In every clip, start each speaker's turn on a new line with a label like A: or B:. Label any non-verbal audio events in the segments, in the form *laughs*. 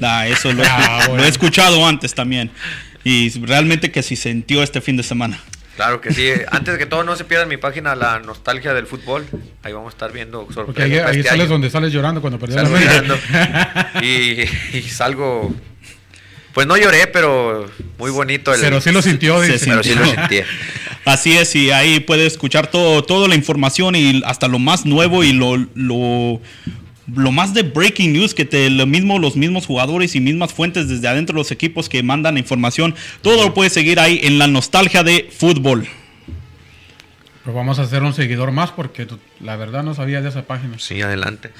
A: Ah, eso lo, ah, *laughs* lo he escuchado antes también. Y realmente que si sintió este fin de semana.
B: Claro que sí. Antes que todo, no se pierdan mi página La Nostalgia del Fútbol. Ahí vamos a estar viendo
C: sorpresas. ahí, ahí este sales donde sales llorando cuando perdiste *laughs*
B: y, y salgo. Pues no lloré, pero muy bonito.
C: El, pero sí lo sintió.
B: Dice. Pero sí lo sentí. *laughs*
A: Así es, y ahí puede escuchar todo, toda la información y hasta lo más nuevo y lo, lo lo más de breaking news que te, lo mismo, los mismos jugadores y mismas fuentes desde adentro de los equipos que mandan información, todo lo puedes seguir ahí en la nostalgia de fútbol.
C: Pues vamos a hacer un seguidor más porque la verdad no sabía de esa página.
B: Sí, adelante.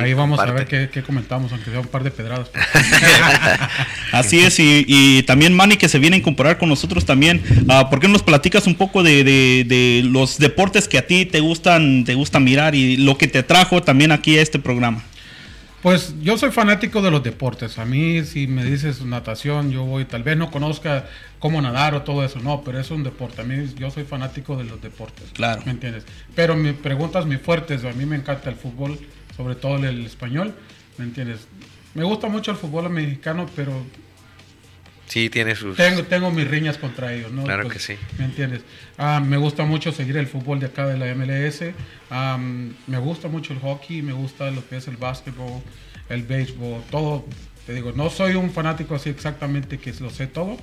C: ahí, vamos a ver qué, comentamos, aunque sea un par de pedradas. *laughs* *laughs*
A: Así es, y, también Manny que se viene a incorporar con nosotros también. Uh, ¿Por qué no nos platicas un poco de, los deportes que a ti te gustan, te gusta mirar y lo que te trajo también aquí a este programa?
C: Pues yo soy fanático de los deportes. A mí, si me dices natación, yo voy, tal vez no conozca cómo nadar o todo eso, no, pero es un deporte. A mí, yo soy fanático de los deportes.
A: Claro.
C: ¿Me entiendes? Pero mi preguntas muy fuertes. A mí me encanta el fútbol, sobre todo el español. ¿Me entiendes? Me gusta mucho el fútbol mexicano, pero
B: Sí, tiene sus...
C: Tengo, tengo mis riñas contra ellos, ¿no?
B: Claro pues, que sí.
C: ¿Me entiendes? Ah, me gusta mucho seguir el fútbol de acá de la MLS. me gusta mucho el hockey, me gusta lo que es el básquetbol, el béisbol, todo. Te digo, no soy un fanático así exactamente que lo sé todo,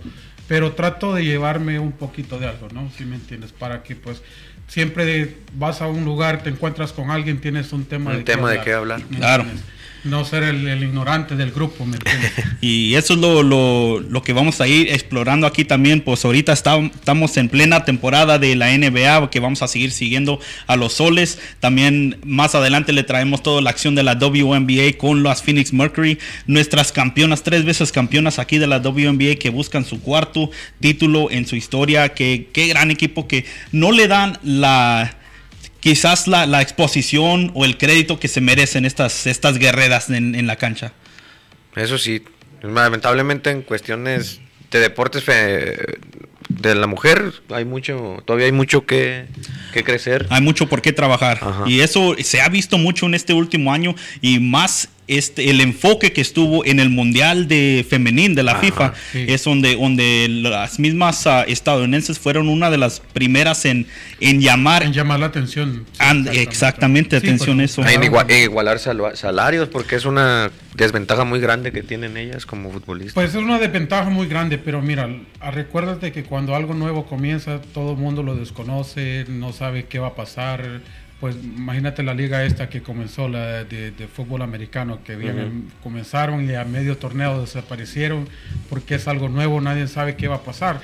C: pero trato de llevarme un poquito de algo, ¿no? Si me entiendes, para que pues siempre vas a un lugar, te encuentras con alguien, tienes un tema
B: un tema de qué hablar.
A: Claro
C: no ser el, ignorante del grupo, ¿me *laughs*
A: y eso es lo, lo, que vamos a ir explorando aquí también, pues ahorita estamos en plena temporada de la NBA, que vamos a seguir siguiendo a los soles. También más adelante le traemos toda la acción de la WNBA con las Phoenix Mercury, nuestras campeonas, tres veces campeonas aquí de la WNBA que buscan su cuarto título en su historia. Que, qué gran equipo que no le dan la quizás la, exposición o el crédito que se merecen estas, estas guerreras en, la cancha.
B: Eso sí, lamentablemente en cuestiones de deportes de la mujer hay mucho, todavía hay mucho que, crecer.
A: Hay mucho por qué trabajar. Y eso se ha visto mucho en este último año y más este, el enfoque que estuvo en el Mundial de Femenil de la FIFA es donde, donde las mismas ah, estadounidenses fueron una de las primeras en, en llamar.
C: En llamar la atención.
A: exactamente, atención eso.
B: En igualar salarios, porque es una desventaja muy grande que tienen ellas como futbolistas.
C: Pues es una desventaja muy grande, pero mira, recuérdate que cuando algo nuevo comienza, todo el mundo lo desconoce, no sabe qué va a pasar pues imagínate la liga esta que comenzó, la de, fútbol americano, que comenzaron y a medio torneo desaparecieron porque es algo nuevo, nadie sabe qué va a pasar.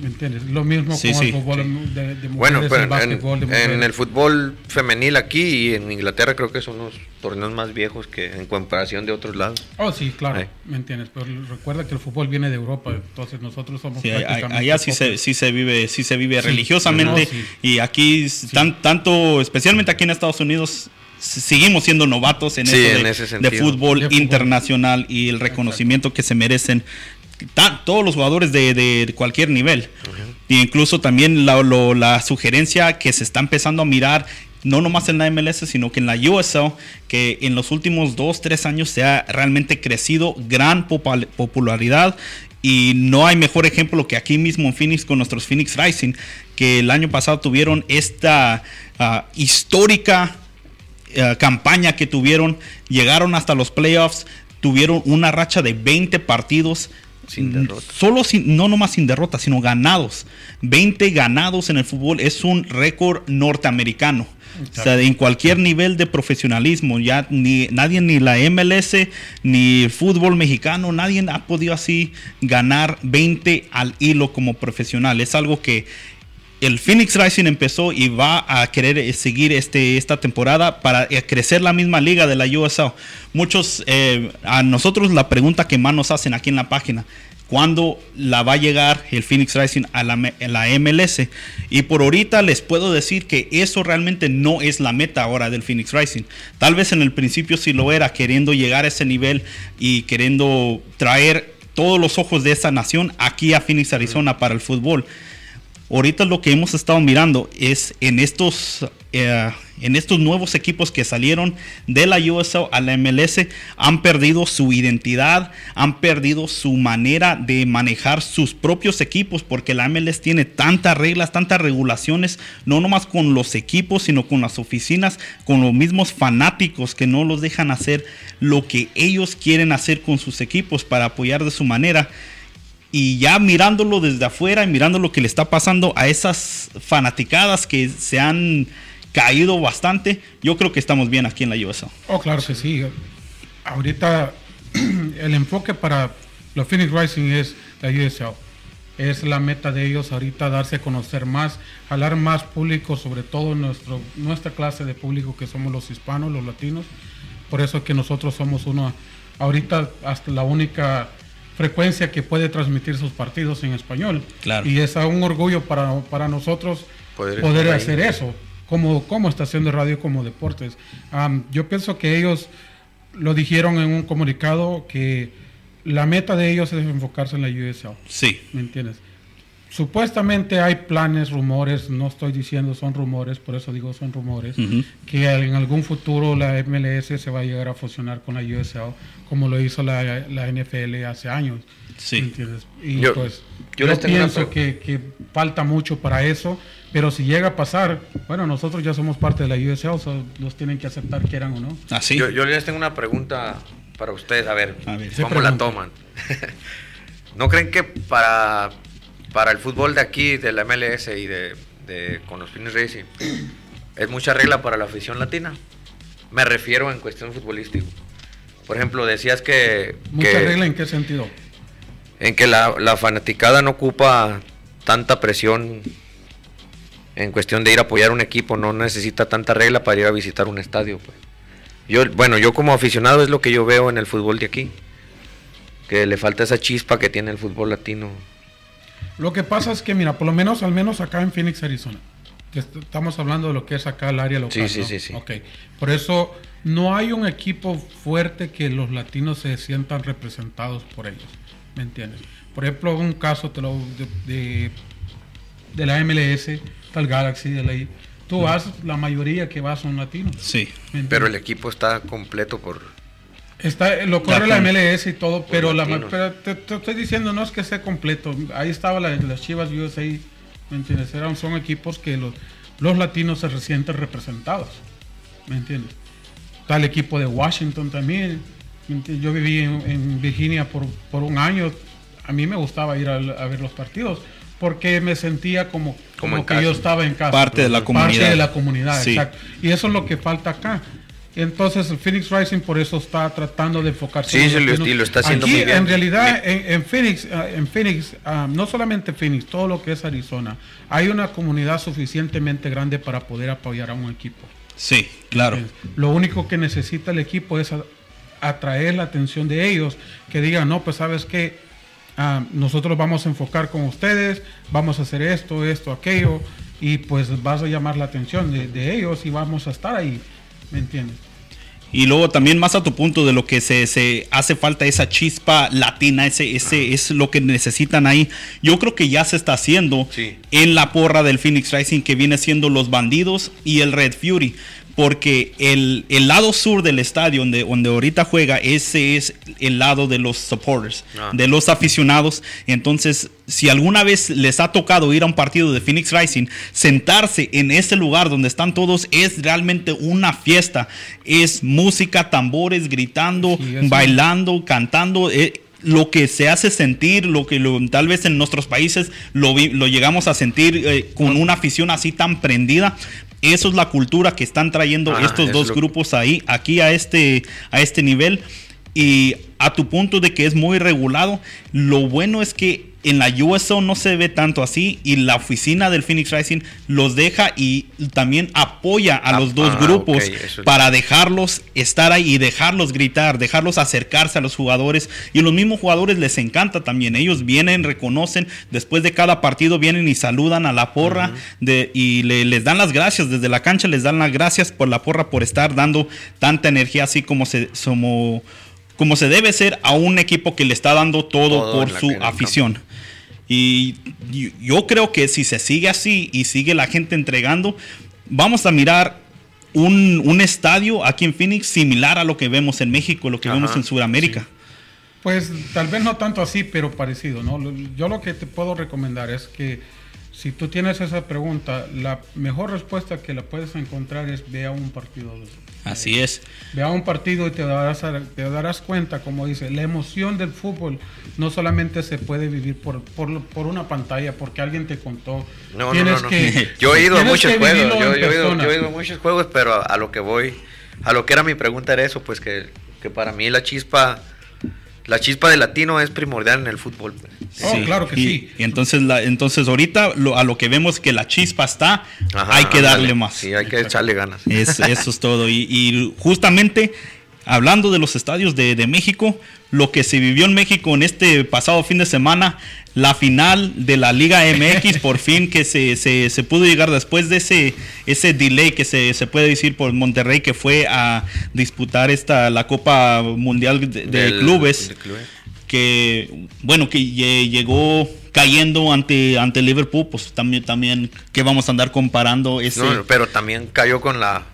C: ¿Me entiendes? Lo mismo con el fútbol de, mujeres,
B: bueno, pero el en, en, el fútbol femenil aquí y en Inglaterra creo que son los torneos más viejos que en comparación de otros lados.
C: Oh, sí, claro, ¿me entiendes? Pero recuerda que el fútbol viene de Europa, entonces nosotros somos
A: sí, allá sí se, sí se vive, sí se vive religiosamente y aquí tan, tanto, especialmente aquí en Estados Unidos seguimos siendo novatos en, eso de, fútbol internacional y el reconocimiento que se merecen todos los jugadores de, cualquier nivel. E incluso también la, la, sugerencia que se está empezando a mirar, no nomás en la MLS, sino que en la USL, que en los últimos dos, tres años se ha realmente crecido gran popularidad. Y no hay mejor ejemplo que aquí mismo en Phoenix con nuestros Phoenix Rising, que el año pasado tuvieron esta ah, histórica ah, campaña que tuvieron, llegaron hasta los playoffs, tuvieron una racha de 20 partidos
B: sin derrota.
A: Solo sin, no nomás sin derrota, sino ganados. 20 ganados en el fútbol es un récord norteamericano. O sea, en cualquier nivel de profesionalismo, ya ni nadie, ni la MLS, ni el fútbol mexicano, nadie ha podido así ganar 20 al hilo como profesional. Es algo que el Phoenix Rising empezó y va a querer eh, seguir este, esta temporada para eh, crecer la misma liga de la USL. Muchos, eh, a nosotros la pregunta que más nos hacen aquí en la página, ¿cuándo la va a llegar el Phoenix Rising a la, la, MLS? Y por ahorita les puedo decir que eso realmente no es la meta ahora del Phoenix Rising. Tal vez en el principio sí lo era, queriendo llegar a ese nivel y queriendo traer todos los ojos de esa nación aquí a Phoenix, Arizona para el fútbol. Ahorita lo que hemos estado mirando es en estos, eh, en estos nuevos equipos que salieron de la USL a la MLS han perdido su identidad, han perdido su manera de manejar sus propios equipos porque la MLS tiene tantas reglas, tantas regulaciones, no nomás con los equipos, sino con las oficinas, con los mismos fanáticos que no los dejan hacer lo que ellos quieren hacer con sus equipos para apoyar de su manera y ya mirándolo desde afuera y mirando lo que le está pasando a esas fanaticadas que se han caído bastante, yo creo que estamos bien aquí en la USL.
C: Oh, claro que sí. Ahorita *clears throat* el enfoque para los Phoenix Rising es la USL. Es la meta de ellos ahorita darse a conocer más, jalar más público, sobre todo nuestro, nuestra clase de público que somos los hispanos, los latinos. Por eso es que nosotros somos uno, ahorita hasta la única frecuencia que puede transmitir sus partidos en español.
A: Claro.
C: Y es un orgullo para, para nosotros poder, hacer eso, como, como estación de radio, como deportes. yo pienso que ellos lo dijeron en un comunicado que la meta de ellos es enfocarse en la USL.
A: Sí.
C: ¿Me entiendes? Supuestamente hay planes, rumores, no estoy diciendo son rumores, por eso digo son rumores, que en algún futuro la MLS se va a llegar a fusionar con la USL, como lo hizo la, la NFL hace años.
A: Sí.
C: ¿entiendes? Y yo, pues yo, pienso que, que, falta mucho para eso, pero si llega a pasar, bueno, nosotros ya somos parte de la USL, so los tienen que aceptar quieran o no.
A: Así.
B: Yo, yo les tengo una pregunta para ustedes, a ver, ¿cómo la toman? *laughs* ¿No creen que para para el fútbol de aquí, de la MLS y de, con los Phoenix Racing, es mucha regla para la afición latina. Me refiero en cuestión futbolística. Por ejemplo, decías que...
C: ¿Mucha regla en qué sentido?
B: En que la, fanaticada no ocupa tanta presión en cuestión de ir a apoyar un equipo, no necesita tanta regla para ir a visitar un estadio. Pues. Yo, bueno, yo como aficionado es lo que yo veo en el fútbol de aquí, que le falta esa chispa que tiene el fútbol latino
C: lo que pasa es que, mira, por lo menos, al menos acá en Phoenix, Arizona, que estamos hablando de lo que es acá el área local.
B: Sí, sí, sí, sí.
C: Ok. Por eso no hay un equipo fuerte que los latinos se sientan representados por ellos. ¿Me entiendes? Por ejemplo, un caso te lo, de, de, la MLS, tal Galaxy, de la Tú vas, la mayoría que vas son latinos.
A: Sí.
B: Pero el equipo está completo por
C: Está, lo corre la, MLS y todo, pero, la, te, estoy diciendo, no es que sea completo. Ahí estaba la, las Chivas USA, ¿me entiendes? Eran, son equipos que los, los latinos se resienten representados, ¿me entiendes? Está el equipo de Washington también. Yo viví en, Virginia por, por, un año. A mí me gustaba ir a, ver los partidos porque me sentía como, como, que yo estaba en casa.
A: Parte de la comunidad.
C: Parte de la comunidad, exacto. Y eso es lo que falta acá. Entonces el Phoenix Rising por eso está tratando de enfocarse.
B: Sí, en lo, y lo está haciendo
C: Aquí, En realidad, en, Phoenix, ah, en Phoenix ah, no solamente Phoenix, todo lo que es Arizona, hay una comunidad suficientemente grande para poder apoyar a un equipo.
A: Sí, claro.
C: lo único que necesita el equipo es atraer la atención de ellos, que digan, no, pues sabes que ah, nosotros vamos a enfocar con ustedes, vamos a hacer esto, esto, aquello, y pues vas a llamar la atención de, de ellos y vamos a estar ahí. ¿Me entiendes?
A: Y luego también más a tu punto de lo que se, se hace falta esa chispa latina, ese, ese es lo que necesitan ahí. Yo creo que ya se está haciendo en la porra del Phoenix Rising que viene siendo los bandidos y el Red Fury porque el, lado sur del estadio donde, donde ahorita juega, ese es el lado de los supporters, ah. de los aficionados. Entonces, si alguna vez les ha tocado ir a un partido de Phoenix Rising, sentarse en ese lugar donde están todos es realmente una fiesta. Es música, tambores, gritando, bailando, cantando. Eh, lo que se hace sentir, lo que tal vez en nuestros países lo, lo llegamos a sentir eh, con una afición así tan prendida, eso es la cultura que están trayendo estos dos grupos ahí, aquí a este, a este nivel. Y a tu punto de que es muy regulado, lo bueno es que en la USO no se ve tanto así y la oficina del Phoenix Rising los deja y también apoya a los dos ah, grupos para dejarlos estar ahí y dejarlos gritar, dejarlos acercarse a los jugadores y los mismos jugadores les encanta también. Ellos vienen, reconocen, después de cada partido vienen y saludan a la porra de, y les dan las gracias desde la cancha, les dan las gracias por la porra por estar dando tanta energía así como se como como se debe ser a un equipo que le está dando todo, por su afición. Y yo creo que si se sigue así y sigue la gente entregando, vamos a mirar un, estadio aquí en Phoenix similar a lo que vemos en México, lo que vemos en Sudamérica.
C: Pues tal vez no tanto así, pero parecido, ¿no? Yo lo que te puedo recomendar es que si tú tienes esa pregunta, la mejor respuesta que la puedes encontrar es ve a un partido.
A: Así es.
C: Ve a un partido y te darás, te darás cuenta, como dice, la emoción del fútbol no solamente se puede vivir por, por, una pantalla, porque alguien te contó.
B: No, no, no, Que, *laughs* yo he ido a muchos juegos, yo, he ido, a muchos juegos, pero a, lo que voy, a lo que era mi pregunta era eso, pues que, que para mí la chispa la chispa de latino es primordial en el fútbol.
C: Oh, claro que sí.
A: Y entonces, la, entonces ahorita a lo que vemos que la chispa está, hay que darle más.
B: Sí, hay que echarle ganas.
A: eso es todo. y justamente hablando de los estadios de, México, lo que se vivió en México en este pasado fin de semana, la final de la Liga MX, por fin que se, se, pudo llegar después de ese, ese delay que se, puede decir por Monterrey que fue a disputar esta, la Copa Mundial de, clubes, que bueno, que llegó cayendo ante, ante Liverpool, pues también, también que vamos a andar comparando ese...
B: No, pero también cayó con la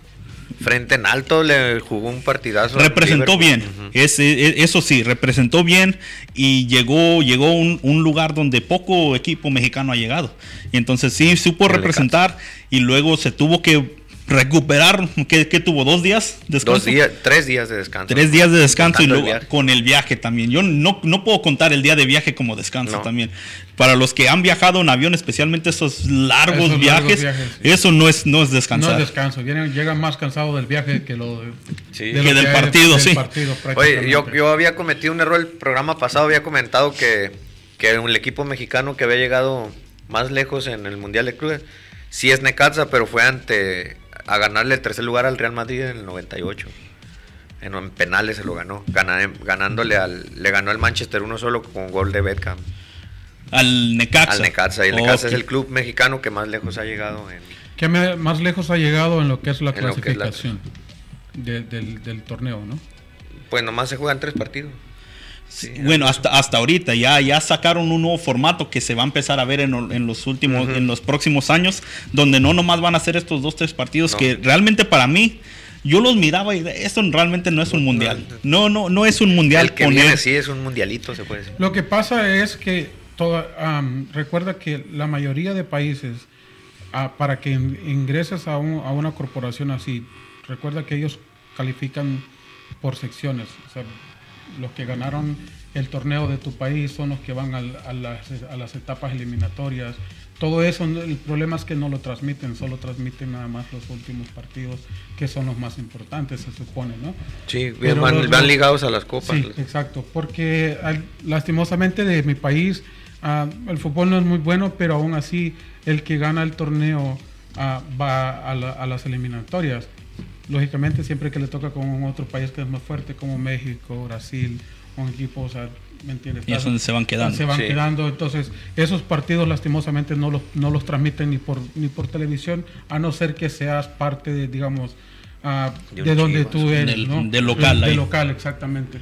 B: frente en alto, le jugó un partidazo.
A: Representó bien, eso sí, representó bien y llegó, llegó a un, lugar donde poco equipo mexicano ha llegado. Y entonces sí supo representar y luego se tuvo que recuperar, ¿qué, tuvo? ¿Dos días
B: de descanso? Dos días, tres días de descanso.
A: Tres días de descanso y luego con el viaje también. Yo no, no puedo contar el día de viaje como descanso también. Para los que han viajado en avión, especialmente esos largos viajes, eso no es, no es descansar.
C: No es descanso, llegan más cansados del viaje que, lo,
A: que del partido, sí.
B: Oye, yo, yo había cometido un error el programa pasado, había comentado que, que el equipo mexicano que había llegado más lejos en el Mundial de Clubes, sí es Necaxa, pero fue ante a ganarle el tercer lugar al Real Madrid en el 98. En, penales se lo ganó, ganándole al, le ganó al Manchester uno solo con gol de Beckham.
A: Al Necaxa.
B: Al Necaxa. Y el Necaxa es el club mexicano que más lejos ha llegado en.
C: Que más lejos ha llegado en lo que es la clasificación del, torneo, ¿no?
B: Pues nomás se juegan tres partidos.
A: Bueno, hasta, hasta ahorita ya, ya sacaron un nuevo formato que se va a empezar a ver en, los últimos, en los próximos años, donde no nomás van a ser estos dos, tres partidos que realmente para mí, yo los miraba y esto realmente no es un mundial. No, no, no es un mundial.
B: El que viene sí es un mundialito, se puede decir.
C: Lo que pasa es que toda, recuerda que la mayoría de países, ah, para que ingreses a, a una corporación así, recuerda que ellos califican por secciones. O sea, los que ganaron el torneo de tu país son los que van a, las, etapas eliminatorias. Todo eso, el problema es que no lo transmiten, solo transmiten nada más los últimos partidos, que son los más importantes, se supone, ¿no?
B: Sí, van, ligados a las copas.
C: Sí, exacto, porque lastimosamente de mi país ah, el fútbol no es muy bueno, pero aún así el que gana el torneo ah, va a, las eliminatorias lógicamente siempre que le toca con otro país que es más fuerte como México, Brasil, un equipo, o sea, ¿me entiendes?
A: Y es donde se van quedando.
C: Se van quedando, entonces esos partidos lastimosamente no los, no los transmiten ni por, ni por televisión, a no ser que seas parte de, digamos, uh, de, donde tú eres, del, ¿no?
A: De local.
C: De, local, exactamente.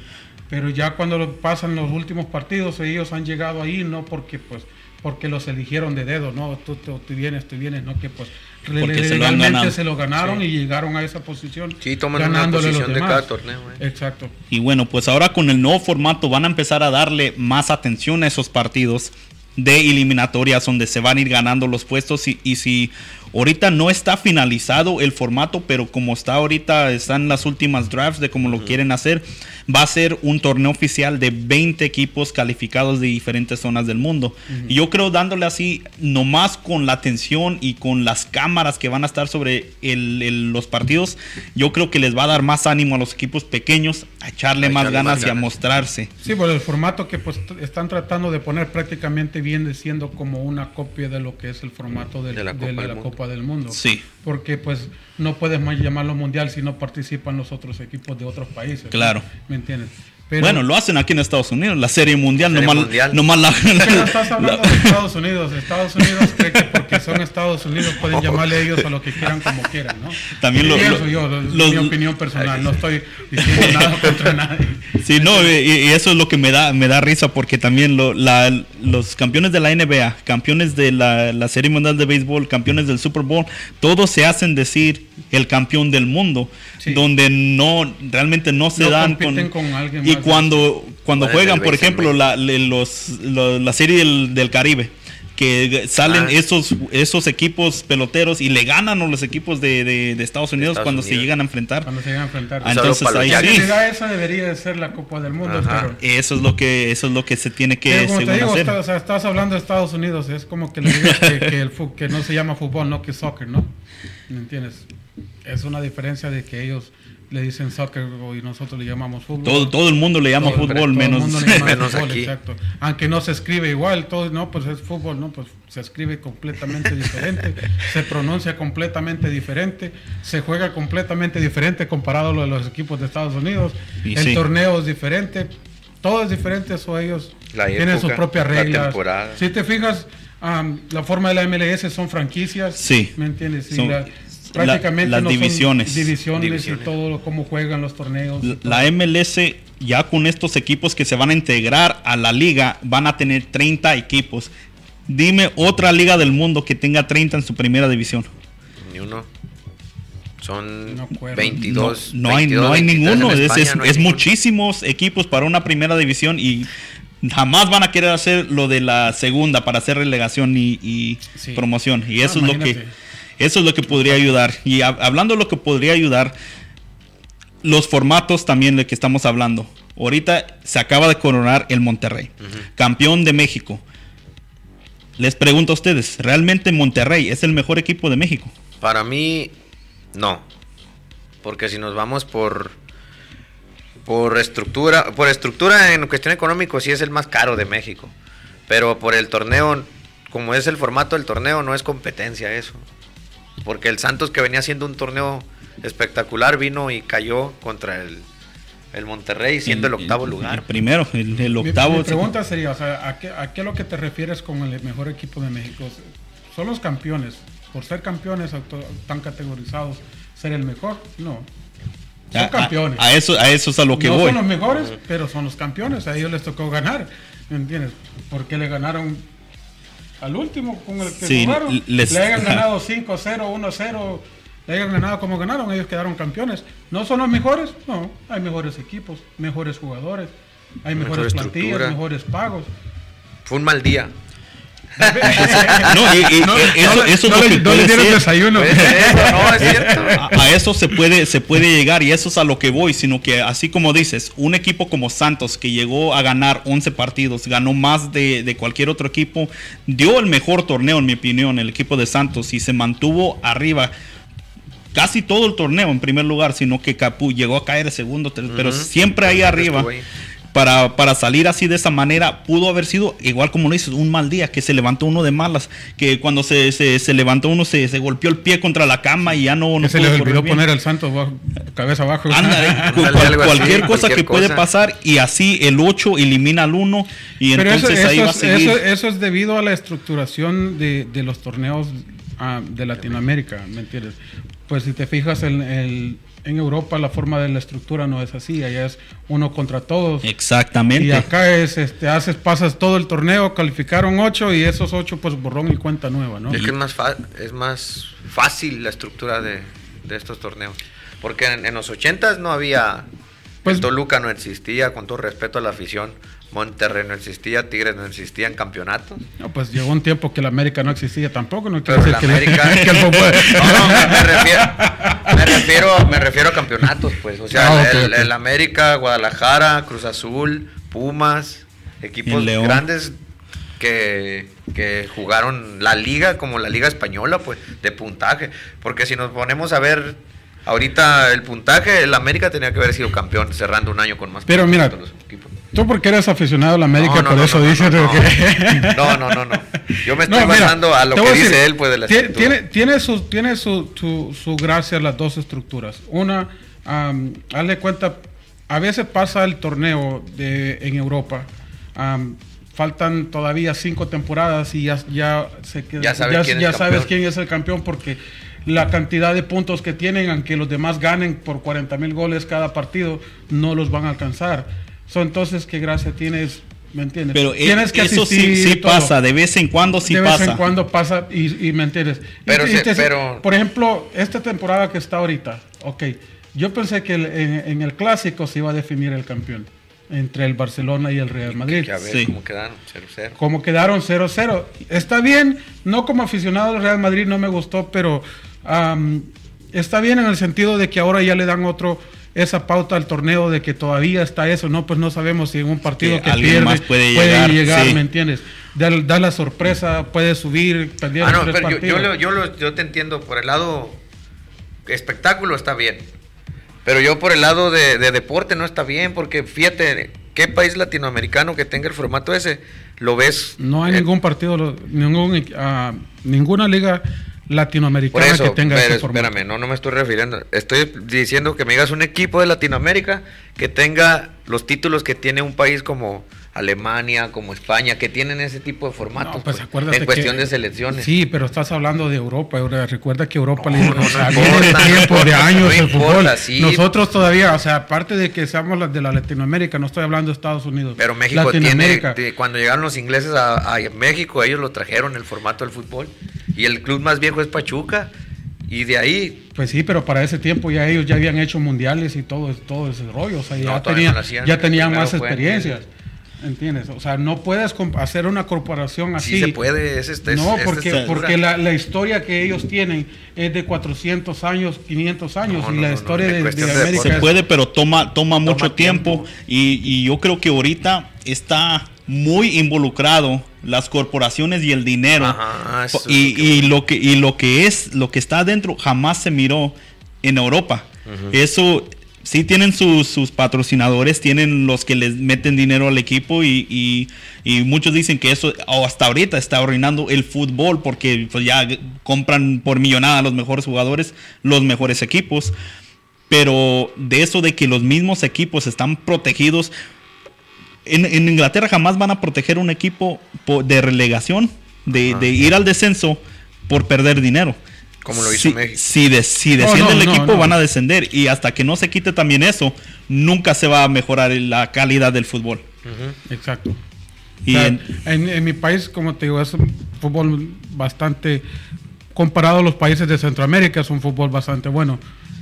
C: Pero ya cuando pasan los últimos partidos, ellos han llegado ahí, no porque pues porque los eligieron de dedo, no, tú, tú, vienes, tú vienes, no que pues legalmente se lo, ganaron y llegaron a esa posición.
B: Sí, toman una posición de cada torneo.
C: Eh. Exacto.
A: Y bueno, pues ahora con el nuevo formato van a empezar a darle más atención a esos partidos de eliminatorias donde se van a ir ganando los puestos y, y si ahorita no está finalizado el formato, pero como está ahorita, están las últimas drafts de cómo lo quieren hacer va a ser un torneo oficial de 20 equipos calificados de diferentes zonas del mundo. Y yo creo dándole así, nomás con la atención y con las cámaras que van a estar sobre los partidos, yo creo que les va a dar más ánimo a los equipos pequeños a echarle más ganas y a mostrarse.
C: Sí, por el formato que pues están tratando de poner prácticamente viene siendo como una copia de lo que es el formato de la, Copa, del Mundo.
A: Sí.
C: Porque pues no puedes más llamarlo mundial si no participan los otros equipos de otros países.
A: Claro.
C: ¿Me entiendes?
A: Bueno, lo hacen aquí en Estados Unidos, la Serie Mundial, no nomás, la...
C: Pero estás hablando de Estados Unidos. Estados Unidos cree que porque son Estados Unidos pueden llamarle a ellos a lo que quieran como quieran, ¿no?
A: También lo,
C: pienso yo, mi opinión personal, no estoy diciendo *laughs* nada contra nadie.
A: Sí, no, y, eso es lo que me da, me da risa porque también lo, los campeones de la NBA, campeones de la, la Serie Mundial de Béisbol, campeones del Super Bowl, todos se hacen decir el campeón del mundo, donde no realmente no se dan
C: con, alguien
A: y cuando cuando juegan, por ejemplo, la, los, la serie del, Caribe que salen ah. esos esos equipos peloteros y le ganan a los equipos de, Estados Unidos cuando se llegan a enfrentar.
C: Cuando se llegan a enfrentar.
A: Ah, entonces ahí sí.
C: Esa debería de ser la Copa del Mundo.
A: eso es lo que eso es lo que se tiene que
C: hacer. o sea, estás hablando de Estados Unidos, es como que le digas que, que, el, que no se llama fútbol, no que soccer, ¿no? ¿Me entiendes? Es una diferencia de que ellos le dicen soccer y nosotros le llamamos fútbol.
A: Todo, todo el mundo le llama fútbol, menos, *laughs*
B: menos aquí.
C: Exacto. Aunque no se escribe igual, todo, no, pues es fútbol, no, pues se escribe completamente diferente, *laughs* se pronuncia completamente diferente, se juega completamente diferente comparado a lo de los equipos de Estados Unidos. el torneo es diferente, todo es diferente, eso ellos tienen sus propias reglas. Si te fijas, la forma de la MLS son franquicias.
A: Sí.
C: ¿Me entiendes? Prácticamente
A: las divisiones.
C: divisiones. y todo cómo juegan los torneos.
A: La MLS ya con estos equipos que se van a integrar a la liga van a tener 30 equipos. Dime otra liga del mundo que tenga 30 en su primera división.
B: Ni uno. Son 22.
A: No, hay, no hay ninguno. es, muchísimos equipos para una primera división y jamás van a querer hacer lo de la segunda para hacer relegación y, promoción. Y eso es lo que eso es lo que podría ayudar. Y hablando de lo que podría ayudar, los formatos también de que estamos hablando. Ahorita se acaba de coronar el Monterrey, campeón de México. Les pregunto a ustedes, ¿realmente Monterrey es el mejor equipo de México?
B: Para mí, no. Porque si nos vamos por por estructura, por estructura en cuestión económico sí es el más caro de México. Pero por el torneo, como es el formato del torneo, no es competencia eso. Porque el Santos que venía haciendo un torneo espectacular vino y cayó contra el, Monterrey siendo el, octavo lugar.
A: primero, el, octavo.
C: Mi, pregunta sería, o sea, ¿a qué, ¿a qué es lo que te refieres con el mejor equipo de México? ¿Son los campeones? Por ser campeones tan categorizados, ser el mejor? No. Son campeones.
A: A, eso, a eso es a lo que
C: no
A: voy.
C: son los mejores, pero son los campeones. A ellos les tocó ganar. ¿Me entiendes? Porque le ganaron al último con el que jugaron. Le hayan ganado *laughs* 5-0, 1-0. Le hayan ganado como ganaron. Ellos quedaron campeones. ¿No son los mejores? No. Hay mejores equipos, mejores jugadores. Hay mejores plantillas, mejores pagos.
B: Fue un mal día
A: no, eso, eso no,
C: le, dieron desayuno.
A: no, es cierto. A, eso se puede, se puede llegar y eso es a lo que voy, sino que así como dices, un equipo como Santos que llegó a ganar 11 partidos, ganó más de, de cualquier otro equipo, dio el mejor torneo en mi opinión, el equipo de Santos y se mantuvo arriba casi todo el torneo en primer lugar, sino que Capu llegó a caer segundo, pero siempre ahí arriba para, para, salir así de esa manera pudo haber sido, igual como lo dices, un mal día, que se levantó uno de malas, que cuando se, se, levantó uno se, se, golpeó el pie contra la cama y ya no... no
C: se le olvidó poner al santo cabeza abajo. *laughs*
A: cualquier cosa que puede pasar y así el 8 elimina al 1 y entonces ahí va a seguir.
C: Eso, es debido a la estructuración de, de los torneos ah, de Latinoamérica, ¿me entiendes? Pues si te fijas, en el en Europa la forma de la estructura no es así, allá es uno contra todos.
A: Exactamente.
C: Y acá es, este, haces, pasas todo el torneo, calificaron ocho y esos ocho pues borrón y cuenta nueva, ¿no?
B: Es que es más, es más fácil la estructura de, estos torneos, porque en, los ochentas no había, pues, Toluca no existía, con todo respeto a la afición, Monterrey no existía, Tigres no existían campeonatos.
C: No, pues llegó un tiempo que la América no existía tampoco, no
B: quiero decir que, América, *laughs* que el fútbol... *laughs* No, no, me, refiero, me refiero, a campeonatos, pues. O sea, ah, el, América, Guadalajara, Cruz Azul, Pumas, equipos grandes que, que jugaron la liga como la liga española, pues, de puntaje. Porque si nos ponemos a ver ahorita el puntaje, el América tenía que haber sido campeón cerrando un año con más
C: Pero mira, los equipos. Tú porque eres aficionado a la América, por eso dices
B: que... No, no, no, no. Yo me estoy basando a lo que dice él, pues, de la
C: tiene, tiene, tiene, su, tiene su, su, su, gracia las dos estructuras. Una, hazle cuenta, a veces pasa el torneo de, en Europa. faltan todavía cinco temporadas y ya, ya, se
B: ya, sabes, quién,
C: ya sabes quién es el campeón porque la cantidad de puntos que tienen, aunque los demás ganen por 40 mil goles cada partido, no los van a alcanzar. Entonces, ¿qué gracia tienes? ¿Me entiendes?
A: Pero e- Tienes que eso sí, pasa, de vez en cuando sí pasa.
C: De vez en cuando pasa y, ¿me entiendes?
B: Pero, pero,
C: Por ejemplo, esta temporada que está ahorita, ok, yo pensé que en, el clásico se iba a definir el campeón entre el Barcelona y el Real Madrid.
B: Que a ver cómo quedaron 0-0.
C: Como quedaron 0-0. Está bien, no como aficionado al Real Madrid no me gustó, pero está bien en el sentido de que ahora ya le dan otro esa pauta al torneo de que todavía está eso, no, pues no sabemos si en un partido que, pierde más puede, llegar, ¿me entiendes? Da, la sorpresa, puede subir,
B: perder ah, no, pero yo, yo, yo, te entiendo, por el lado espectáculo está bien, pero yo por el lado de, deporte no está bien, porque fíjate, ¿qué país latinoamericano que tenga el formato ese lo ves?
C: No hay ningún partido, ningún, uh, ninguna liga latinoamericana que tenga
B: pero, Espérame, no, no me estoy refiriendo. Estoy diciendo que me digas un equipo de Latinoamérica que tenga los títulos que tiene un país como Alemania, como España, que tienen ese tipo de formatos pues, pues en cuestión de selecciones.
C: Sí, pero estás hablando de Europa. Recuerda que Europa le, de tiempo, de años el fútbol. Nosotros todavía, o sea, aparte de que seamos de la Latinoamérica, no estoy hablando de Estados Unidos.
B: Pero México tiene, cuando llegaron los ingleses a, a México, ellos lo trajeron el formato del fútbol. Y el club más viejo es Pachuca. Y de ahí.
C: Pues sí, pero para ese tiempo ya ellos ya habían hecho mundiales y todo, todo ese rollo. O sea, ya, tenían, ya tenían más experiencias. ¿Entiendes? O sea, no puedes hacer una corporación así. Sí
B: se puede, es este,
C: No, porque, porque la, la, historia que ellos tienen es de 400 años, 500 años, y la historia de, América...
A: Se puede, pero toma, toma, mucho tiempo, Y, y yo creo que ahorita está muy involucrado las corporaciones y el dinero. Y, y, lo que y lo que es lo que está adentro jamás se miró en Europa. Eso sí tienen sus, sus, patrocinadores tienen los que les meten dinero al equipo y, y, muchos dicen que eso hasta ahorita está arruinando el fútbol porque pues, ya compran por millonada los mejores jugadores los mejores equipos pero de eso de que los mismos equipos están protegidos en, Inglaterra jamás van a proteger un equipo de relegación, de, ir al descenso por perder dinero.
B: Como lo hizo México.
A: Si, desciende el equipo, van a descender. Y hasta que no se quite también eso, nunca se va a mejorar la calidad del fútbol.
C: Exacto. Y en, mi país, como te digo, es un fútbol bastante, comparado a los países de Centroamérica, es un fútbol bastante bueno.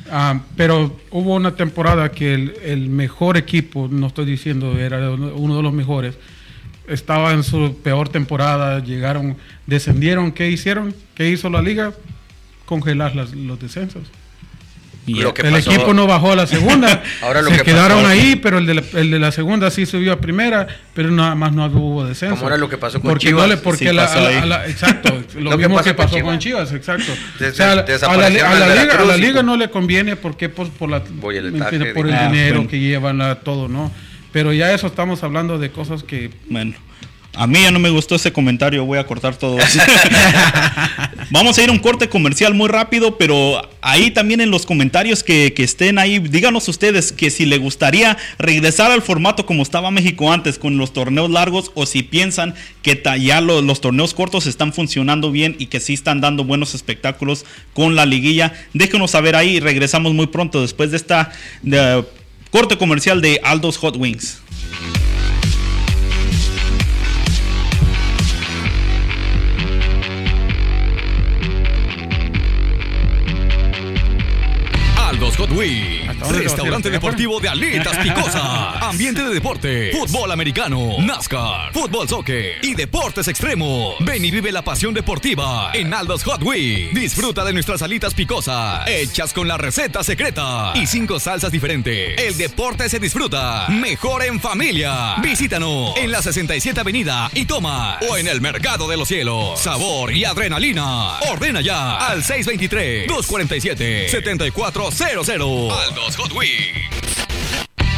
C: Ah, pero hubo una temporada que el, mejor equipo, no estoy diciendo era uno de los mejores, estaba en su peor temporada, llegaron, descendieron, ¿qué hicieron? ¿Qué hizo la liga? Congelar los descensos el equipo no bajó a la segunda. *laughs* Ahora lo se quedaron ahí, pero el de, la, el de, la, segunda sí subió a primera, pero nada más no hubo descenso.
B: Como era lo que pasó con
C: porque
B: Chivas.
C: porque la, exacto, *laughs* lo, mismo que pasó, con Chivas, exacto. o sea, a, la, liga, a la liga no le conviene porque pues, por, la, por el dinero que llevan, a todo, ¿no? Pero ya eso estamos hablando de cosas que...
A: Bueno. A mí ya no me gustó ese comentario, voy a cortar todo. *laughs* Vamos a ir a un corte comercial muy rápido, pero ahí también en los comentarios que, estén ahí, díganos ustedes que si le gustaría regresar al formato como estaba México antes, con los torneos largos, o si piensan que ya los torneos cortos están funcionando bien y que sí están dando buenos espectáculos con la liguilla. Déjenos saber ahí, regresamos muy pronto después de esta corte comercial de Aldos Hot Wings.
D: But we Restaurante deportivo de Alitas Picosa. *laughs* Ambiente de deporte, fútbol americano, NASCAR, fútbol soccer y deportes extremos. Ven y vive la pasión deportiva en Aldos Hot Wheels. Disfruta de nuestras alitas picosa, hechas con la receta secreta y cinco salsas diferentes. El deporte se disfruta mejor en familia. Visítanos en la 67 Avenida y toma o en el Mercado de los Cielos. Sabor y adrenalina. Ordena ya al 623 247 7400. Aldos Hot Wheels.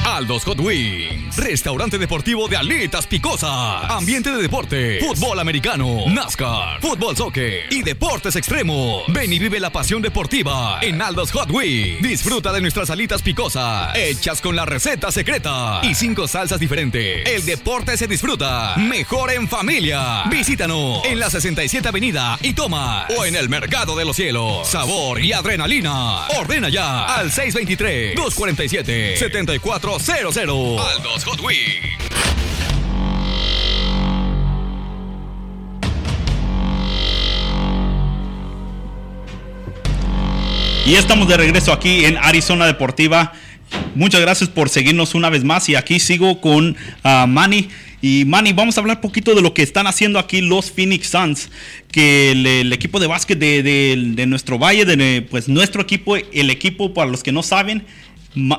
D: Aldos Hot Wings, restaurante deportivo de alitas picosa, ambiente de deporte, fútbol americano, NASCAR, fútbol soccer y deportes extremos. Ven y vive la pasión deportiva en Aldos Hot Wings. Disfruta de nuestras alitas picosas, hechas con la receta secreta y cinco salsas diferentes. El deporte se disfruta mejor en familia. Visítanos en la 67 Avenida y toma o en el Mercado de los Cielos. Sabor y adrenalina. Ordena ya al 623 247 74 00. Aldos Hot Wings.
A: Y estamos de regreso aquí en Arizona Deportiva. Muchas gracias por seguirnos una vez más. Y aquí sigo con uh, Manny. Y Manny, vamos a hablar un poquito de lo que están haciendo aquí los Phoenix Suns, que el, el equipo de básquet de, de, de, nuestro valle, de pues nuestro equipo, el equipo para los que no saben,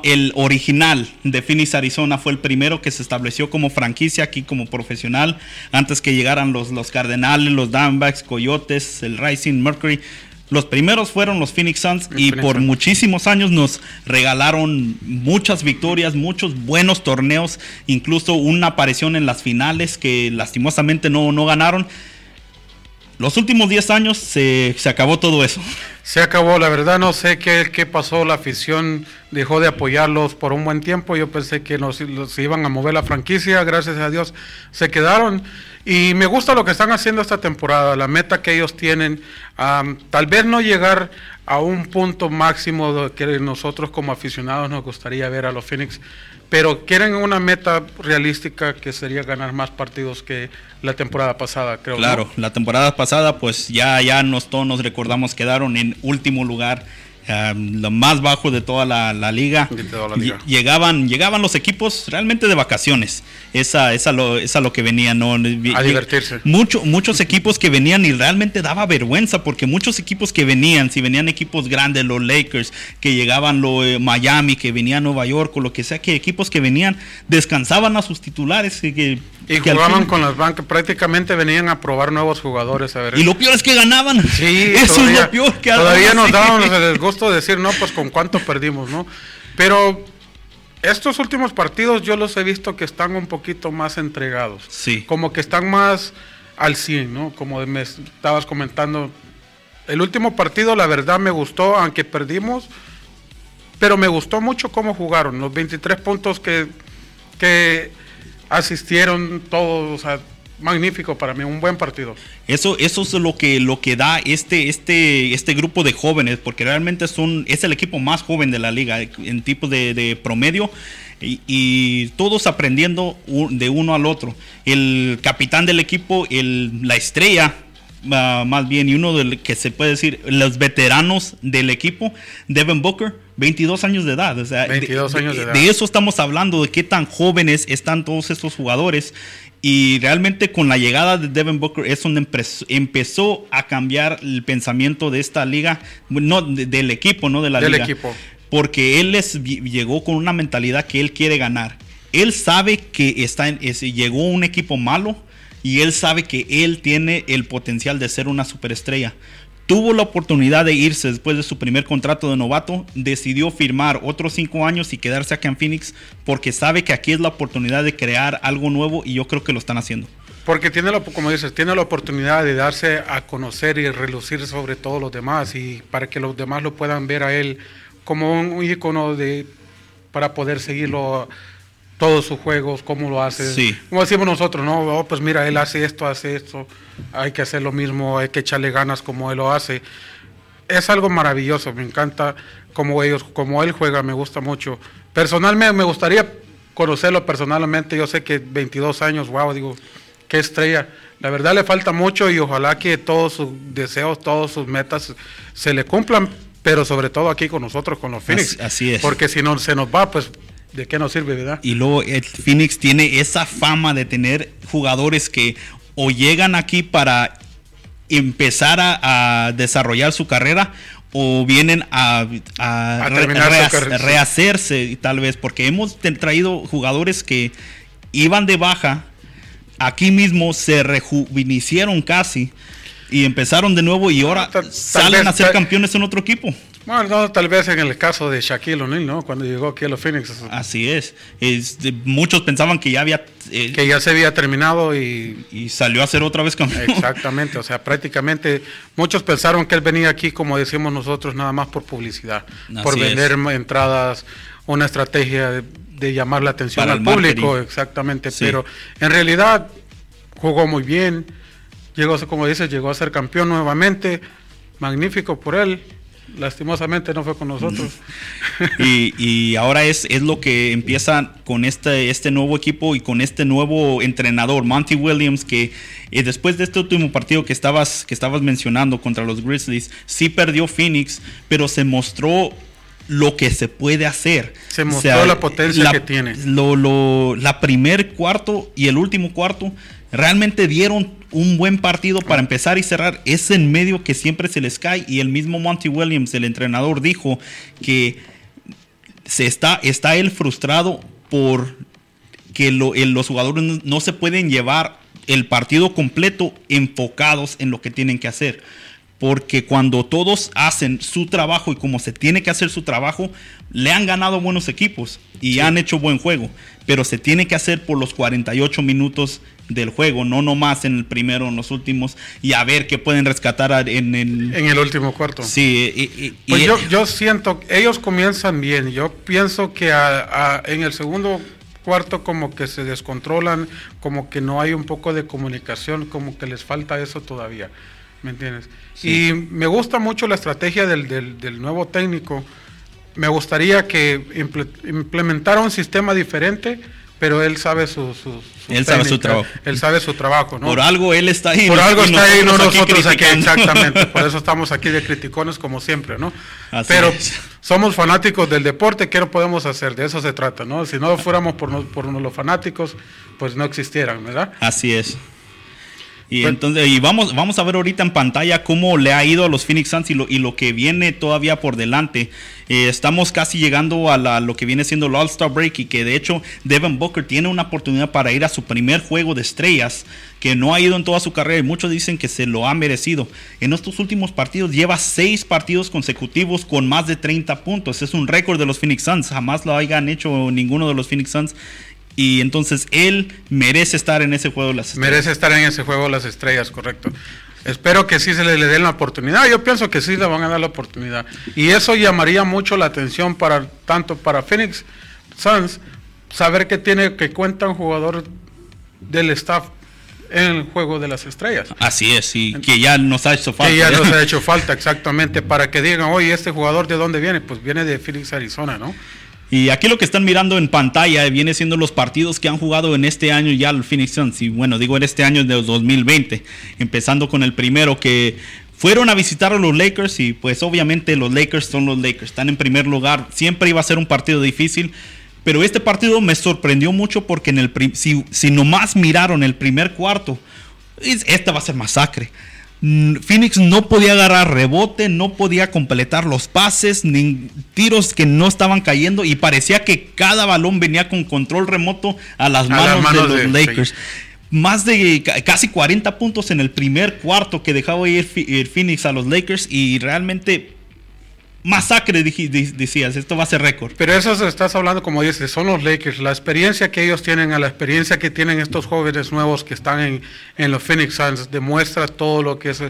A: el original de Phoenix, Arizona, fue el primero que se estableció como franquicia aquí como profesional, antes que llegaran los, los Cardenales, los Diamondbacks, Coyotes, el Rising Mercury. Los primeros fueron los Phoenix Suns y por muchísimos años nos regalaron muchas victorias, muchos buenos torneos, incluso una aparición en las finales que lastimosamente no, no ganaron. Los últimos 10 años se, se, acabó todo eso.
C: Se acabó, la verdad no sé qué, qué, pasó, la afición dejó de apoyarlos por un buen tiempo, yo pensé que nos, se iban a mover la franquicia, gracias a Dios se quedaron y me gusta lo que están haciendo esta temporada, la meta que ellos tienen, tal vez no llegar a un punto máximo que nosotros como aficionados nos gustaría ver a los Phoenix, pero quieren una meta realística que sería ganar más partidos que la temporada pasada, creo.
A: Claro,
C: ¿no?
A: la temporada pasada, pues ya, ya nos, todos nos recordamos, quedaron en último lugar. Um, lo más bajo de toda la, la, liga.
C: De toda la liga.
A: Llegaban, llegaban los equipos realmente de vacaciones. Esa, esa, lo, esa lo que venían, ¿no?
C: A divertirse.
A: Mucho, muchos equipos que venían y realmente daba vergüenza porque muchos equipos que venían, si venían equipos grandes, los Lakers, que llegaban lo, eh, Miami, que venía Nueva York o lo que sea, que equipos que venían, descansaban a sus titulares. Que,
C: y
A: que
C: jugaban fin, con las bancas, prácticamente venían a probar nuevos jugadores. A ver.
A: Y lo peor es que ganaban.
C: Sí, *laughs*
A: eso
C: todavía,
A: es lo peor que
C: Todavía nos *laughs* dábamos el gusto decir, no, pues con cuánto perdimos, ¿no? Pero estos últimos partidos yo los he visto que están un poquito más entregados.
A: Sí.
C: Como que están más al 100, ¿no? Como me estabas comentando. El último partido, la verdad, me gustó, aunque perdimos, pero me gustó mucho cómo jugaron. Los 23 puntos que, que asistieron todos, o sea, magnífico para mí, un buen partido.
A: Eso, eso es lo que, lo que da este, este, este grupo de jóvenes, porque realmente son, es el equipo más joven de la liga en tipo de, promedio. Y, y, todos aprendiendo de uno al otro. El capitán del equipo, el, la estrella, uh, más bien, y uno del que se puede decir, los veteranos del equipo, Devin Booker, 22 años de edad. O sea,
C: 22
A: de,
C: años de,
A: de,
C: edad.
A: de eso estamos hablando, de qué tan jóvenes están todos estos jugadores. Y realmente con la llegada de Devin Booker es donde empezó a cambiar el pensamiento de esta liga, no de, del equipo, no de la
C: del
A: liga.
C: equipo.
A: Porque él les llegó con una mentalidad que él quiere ganar. Él sabe que está en, es, llegó un equipo malo y él sabe que él tiene el potencial de ser una superestrella. Tuvo la oportunidad de irse después de su primer contrato de novato, decidió firmar otros cinco años y quedarse acá en Phoenix porque sabe que aquí es la oportunidad de crear algo nuevo y yo creo que lo están haciendo.
C: Porque tiene, la, como dices, tiene la oportunidad de darse a conocer y relucir sobre todos los demás y para que los demás lo puedan ver a él como un ícono de, para poder seguirlo todos sus juegos, cómo lo hace.
A: Sí.
C: Como decimos nosotros, ¿no? Oh, pues mira, él hace esto, hace esto, hay que hacer lo mismo, hay que echarle ganas como él lo hace. Es algo maravilloso, me encanta como ellos, como él juega, me gusta mucho. Personalmente me gustaría conocerlo personalmente, yo sé que 22 años, wow, digo, qué estrella. La verdad le falta mucho y ojalá que todos sus deseos, todas sus metas se le cumplan, pero sobre todo aquí con nosotros, con los Phoenix.
A: Así, así es.
C: Porque si no se nos va, pues ¿de qué nos sirve, verdad?
A: Y luego el Phoenix tiene esa fama de tener jugadores que o llegan aquí para empezar a, a desarrollar su carrera o vienen a, a, re- rehacerse tal vez, porque hemos traído jugadores que iban de baja, aquí mismo se rejuvenecieron casi y empezaron de nuevo y ahora salen a ser campeones en otro equipo.
C: Bueno, tal vez en el caso de Shaquille O'Neal, ¿no? Cuando llegó aquí a los Phoenix.
A: Así es. muchos pensaban que ya había...
C: Eh, que ya se había terminado y...
A: Y salió a ser otra vez
C: campeón. Exactamente, o sea, prácticamente muchos pensaron que él venía aquí, como decimos nosotros, nada más por publicidad, por vender entradas, una estrategia de, llamar la atención al público, exactamente, pero en realidad jugó muy bien, llegó, como dices, llegó a ser campeón nuevamente, magnífico por él, lastimosamente no fue con nosotros. *laughs*
A: y, ahora es, es lo que empieza con este, este nuevo equipo y con este nuevo entrenador, Monty Williams, que eh, después de este último partido que estabas, que estabas mencionando contra los Grizzlies, sí perdió Phoenix, pero se mostró lo que se puede hacer.
C: Se mostró la potencia que tiene.
A: Lo, lo, la primer cuarto y el último cuarto realmente dieron un buen partido para empezar y cerrar. Es en medio que siempre se les cae. Y el mismo Monty Williams, el entrenador, dijo que se está, está él frustrado por que los jugadores no se pueden llevar el partido completo enfocados en lo que tienen que hacer. Porque cuando todos hacen su trabajo y como se tiene que hacer su trabajo, le han ganado buenos equipos y han hecho buen juego. Pero se tiene que hacer por los 48 minutos del juego, no nomás en el primero, en los últimos, y a ver qué pueden rescatar en el...
C: En el último cuarto.
A: Sí.
C: Y, pues yo, yo siento, ellos comienzan bien, yo pienso que en el segundo cuarto como que se descontrolan, como que no hay un poco de comunicación, como que les falta eso todavía, ¿me entiendes? Y me gusta mucho la estrategia del, del nuevo técnico, me gustaría que implementara un sistema diferente, pero él sabe su, su,
A: él sabe su trabajo.
C: Él sabe su trabajo, ¿no?
A: Por algo él está ahí.
C: Por algo está ahí, no nosotros aquí, exactamente. *laughs* Por eso estamos aquí de criticones como siempre, ¿no? pero somos fanáticos del deporte, ¿qué no podemos hacer? De eso se trata, ¿no? Si no fuéramos por, por los fanáticos, pues no existieran, ¿verdad?
A: Así es. Y entonces, y vamos, vamos a ver ahorita en pantalla cómo le ha ido a los Phoenix Suns y lo, y lo que viene todavía por delante. Eh, estamos casi llegando a lo que viene siendo el All-Star Break y que de hecho Devin Booker tiene una oportunidad para ir a su primer juego de estrellas que no ha ido en toda su carrera y muchos dicen que se lo ha merecido. En estos últimos partidos lleva seis partidos consecutivos con más de 30 puntos. Es un récord de los Phoenix Suns. Jamás lo hayan hecho ninguno de los Phoenix Suns y entonces él merece estar en ese juego de las
C: estrellas. Merece estar en ese juego de las estrellas, correcto. Espero que sí se le, den la oportunidad. Yo pienso que sí le van a dar la oportunidad. Y eso llamaría mucho la atención para tanto para Phoenix Suns, saber que tiene que cuenta un jugador del staff en el juego de las estrellas.
A: Así es, y que ya nos ha hecho falta.
C: Que ya nos ha hecho *laughs* falta, exactamente, para que digan, oye, este jugador de dónde viene, pues viene de Phoenix, Arizona, ¿no?
A: Y aquí lo que están mirando en pantalla viene siendo los partidos que han jugado en este año ya el Phoenix Suns. Y bueno, digo en este año de 2020, empezando con el primero que fueron a visitar a los Lakers y pues obviamente los Lakers son los Lakers, están en primer lugar, siempre iba a ser un partido difícil, pero este partido me sorprendió mucho porque si, si nomás miraron el primer cuarto, esta va a ser masacre. Phoenix no podía agarrar rebote, no podía completar los pases, ni tiros que no estaban cayendo y parecía que cada balón venía con control remoto a las manos, de los Lakers. Más de casi 40 puntos en el primer cuarto que dejaba ir Phoenix a los Lakers y realmente masacre, decías, esto va a ser récord.
C: Pero eso estás hablando, como dices, son los Lakers, la experiencia que ellos tienen, a la experiencia que tienen estos jóvenes nuevos que están en, en los Phoenix Suns, demuestra todo lo que es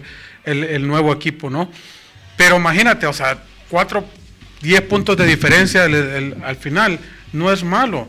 C: el, nuevo equipo, ¿no? Pero imagínate, o sea, cuatro, diez puntos de diferencia al final, no es malo.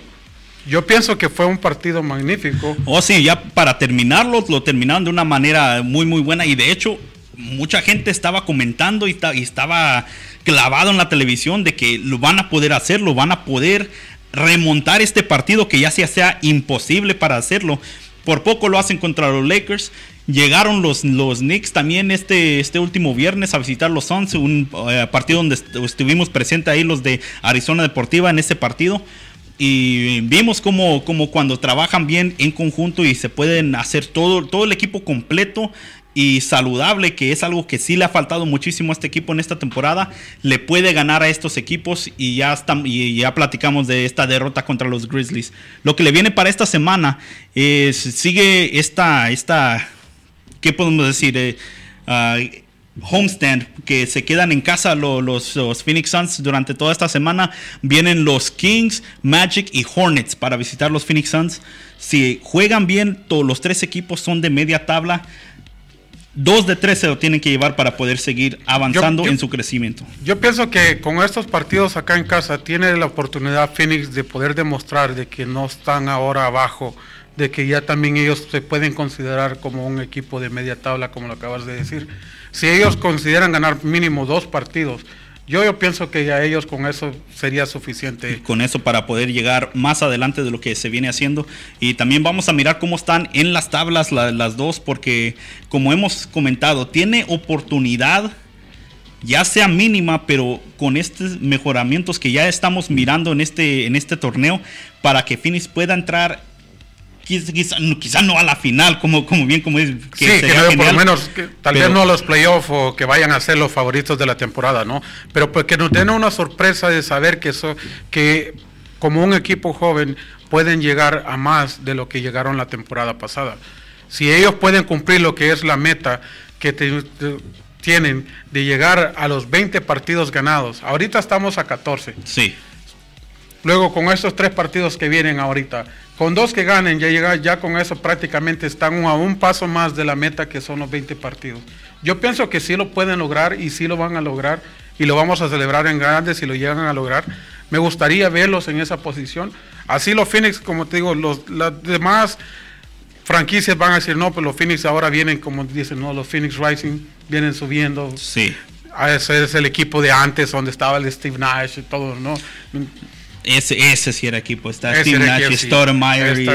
C: Yo pienso que fue un partido magnífico.
A: Oh, sí, ya para terminarlo, lo terminaron de una manera muy, muy buena. Y de hecho, mucha gente estaba comentando y, y estaba clavado en la televisión de que lo van a poder hacer, lo van a poder remontar este partido que ya sea, sea imposible para hacerlo. Por poco lo hacen contra los Lakers. Llegaron los, los Knicks también este, este último viernes a visitar los Suns, un eh, partido donde estuvimos presentes ahí los de Arizona Deportiva en ese partido. Y vimos como, como cuando trabajan bien en conjunto y se pueden hacer todo, todo el equipo completo y saludable, que es algo que sí le ha faltado muchísimo a este equipo en esta temporada, le puede ganar a estos equipos y ya, ya platicamos de esta derrota contra los Grizzlies. Lo que le viene para esta semana es, sigue esta, esta ¿qué podemos decir? Eh, ah, homestand que se quedan en casa los, Phoenix Suns durante toda esta semana. Vienen los Kings, Magic y Hornets para visitar los Phoenix Suns. Si juegan bien, todos los tres equipos son de media tabla. Dos de tres se lo tienen que llevar para poder seguir avanzando en su crecimiento.
C: Yo pienso que con estos partidos acá en casa tiene la oportunidad Phoenix de poder demostrar de que no están ahora abajo, de que ya también ellos se pueden considerar como un equipo de media tabla, como lo acabas de decir si ellos consideran ganar mínimo dos partidos, yo, yo pienso que ya ellos con eso sería suficiente.
A: con eso para poder llegar más adelante de lo que se viene haciendo. Y también vamos a mirar cómo están en las tablas las dos, porque como hemos comentado, tiene oportunidad, ya sea mínima, pero con estos mejoramientos que ya estamos mirando en este, en este torneo, para que Phoenix pueda entrar quizá, no a la final, como, como bien como es.
C: Que sí, que por lo menos, tal vez no a los playoffs o que vayan a ser los favoritos de la temporada, ¿no? Pero pues que nos den una sorpresa de saber que, eso, que como un equipo joven pueden llegar a más de lo que llegaron la temporada pasada. Si ellos pueden cumplir lo que es la meta que tienen de llegar a los 20 partidos ganados, ahorita estamos a 14.
A: Sí.
C: Luego con estos tres partidos que vienen ahorita, con dos que ganen, ya llega, ya con eso prácticamente están a un paso más de la meta que son los 20 partidos. Yo pienso que sí lo pueden lograr y sí lo van a lograr y lo vamos a celebrar en grande si lo llegan a lograr. Me gustaría verlos en esa posición. Así los Phoenix, como te digo, los, las demás franquicias van a decir, no, pues los Phoenix ahora vienen, como dicen, no, los Phoenix Rising vienen subiendo.
A: Sí.
C: Ese es el equipo de antes, donde estaba el Steve Nash y todo, ¿no?
A: Ese, ese sí era equipo. Está Steve Nash, Stoudemire.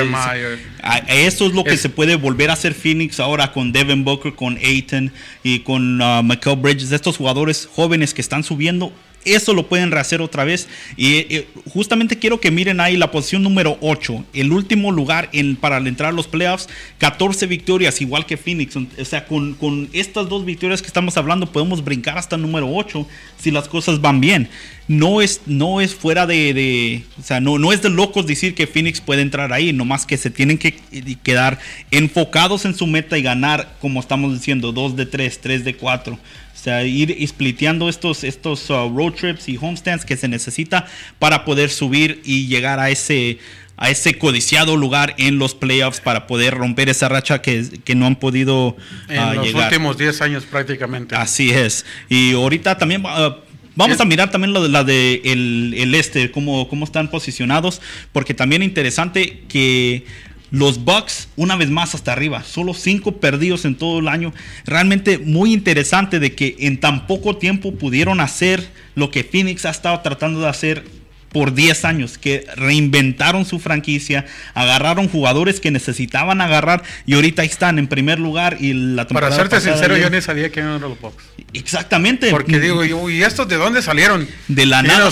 A: Eso es lo que se puede volver a hacer Phoenix ahora con Devin Booker, con Aiton y con uh, Michael Bridges. Estos jugadores jóvenes que están subiendo eso lo pueden rehacer otra vez. Y eh, justamente quiero que miren ahí la posición número 8, el último lugar en, para entrar a los playoffs, 14 victorias, igual que Phoenix. O sea, con, con estas dos victorias que estamos hablando, podemos brincar hasta el número 8 si las cosas van bien. No es, no es fuera de, o sea, no, no es de locos decir que Phoenix puede entrar ahí, nomás que se tienen que quedar enfocados en su meta y ganar, como estamos diciendo, 2 de 3, 3 de 4 sea, ir spliteando estos, estos uh, road trips y homestands que se necesita para poder subir y llegar a ese, a ese codiciado lugar en los playoffs para poder romper esa racha que, no han podido uh,
C: en los últimos 10 años prácticamente.
A: Así es. Y ahorita también... Uh, vamos a mirar también lo de la de el, este, cómo, cómo están posicionados, porque también interesante que los Bucks, una vez más hasta arriba, solo cinco perdidos en todo el año. Realmente muy interesante de que en tan poco tiempo pudieron hacer lo que Phoenix ha estado tratando de hacer por 10 años, que reinventaron su franquicia, agarraron jugadores que necesitaban agarrar y ahorita están en primer lugar y la
C: Para serte sincero, yo ni sabía que eran los Bucks.
A: Exactamente.
C: Porque digo, ¿y estos de dónde salieron?
A: De la nada.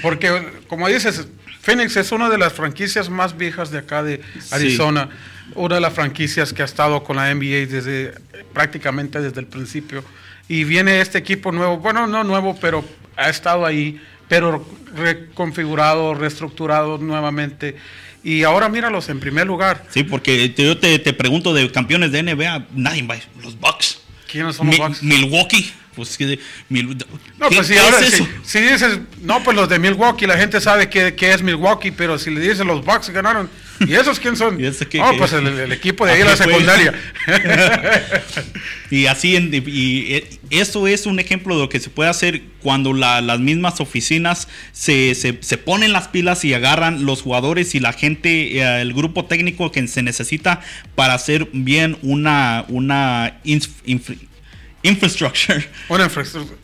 C: Porque, como dices, Phoenix es una de las franquicias más viejas de acá de Arizona, una de las franquicias que ha estado con la NBA desde prácticamente desde el principio. Y viene este equipo nuevo, bueno, no nuevo, pero ha estado ahí, pero reconfigurado, reestructurado nuevamente. Y ahora míralos en primer lugar.
A: Sí, porque yo te, te pregunto de campeones de NBA, nadie va, los Bucks.
C: ¿Quiénes son los Bucks?
A: Milwaukee. Pues que
C: no, pues si ahora si, dices, no, pues los de Milwaukee, la gente sabe que, es Milwaukee, pero si le dices los Bucks ganaron, ¿y esos quién son? no, pues el, equipo de ahí la secundaria. *laughs*
A: y así, y eh, eso es un ejemplo de lo que se puede hacer cuando las mismas oficinas se, se, ponen las pilas y agarran los jugadores y la gente, eh, el grupo técnico que se necesita para hacer bien una, una infrastructure. *laughs*
C: Una infraestructura.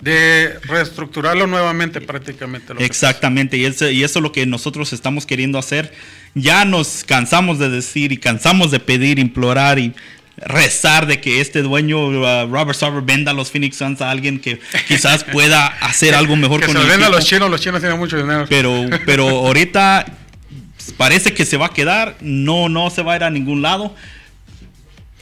C: De reestructurarlo nuevamente prácticamente.
A: Exactamente, y eso, y eso es lo que nosotros estamos queriendo hacer. Ya nos cansamos de decir y cansamos de pedir, implorar y rezar de que este dueño, uh, Robert Sarver, venda a los Phoenix Suns a alguien que quizás pueda hacer algo mejor *laughs*
C: con se el venda a los chinos, los chinos tienen mucho dinero.
A: Pero, *laughs* pero ahorita parece que se va a quedar, no, no se va a ir a ningún lado.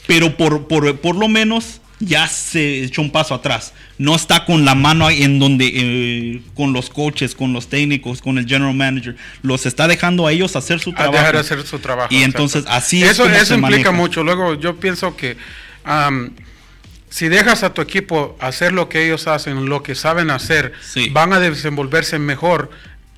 A: Pero por, por, por lo menos ya se echó un paso atrás. No está con la mano ahí en donde, eh, con los coaches, con los técnicos, con el general manager. Los está dejando a ellos hacer su trabajo.
C: dejar hacer su trabajo.
A: Y entonces así
C: eso, es. Eso implica mucho. Luego yo pienso que si dejas a tu equipo hacer lo que ellos hacen, lo que saben hacer, van a desenvolverse mejor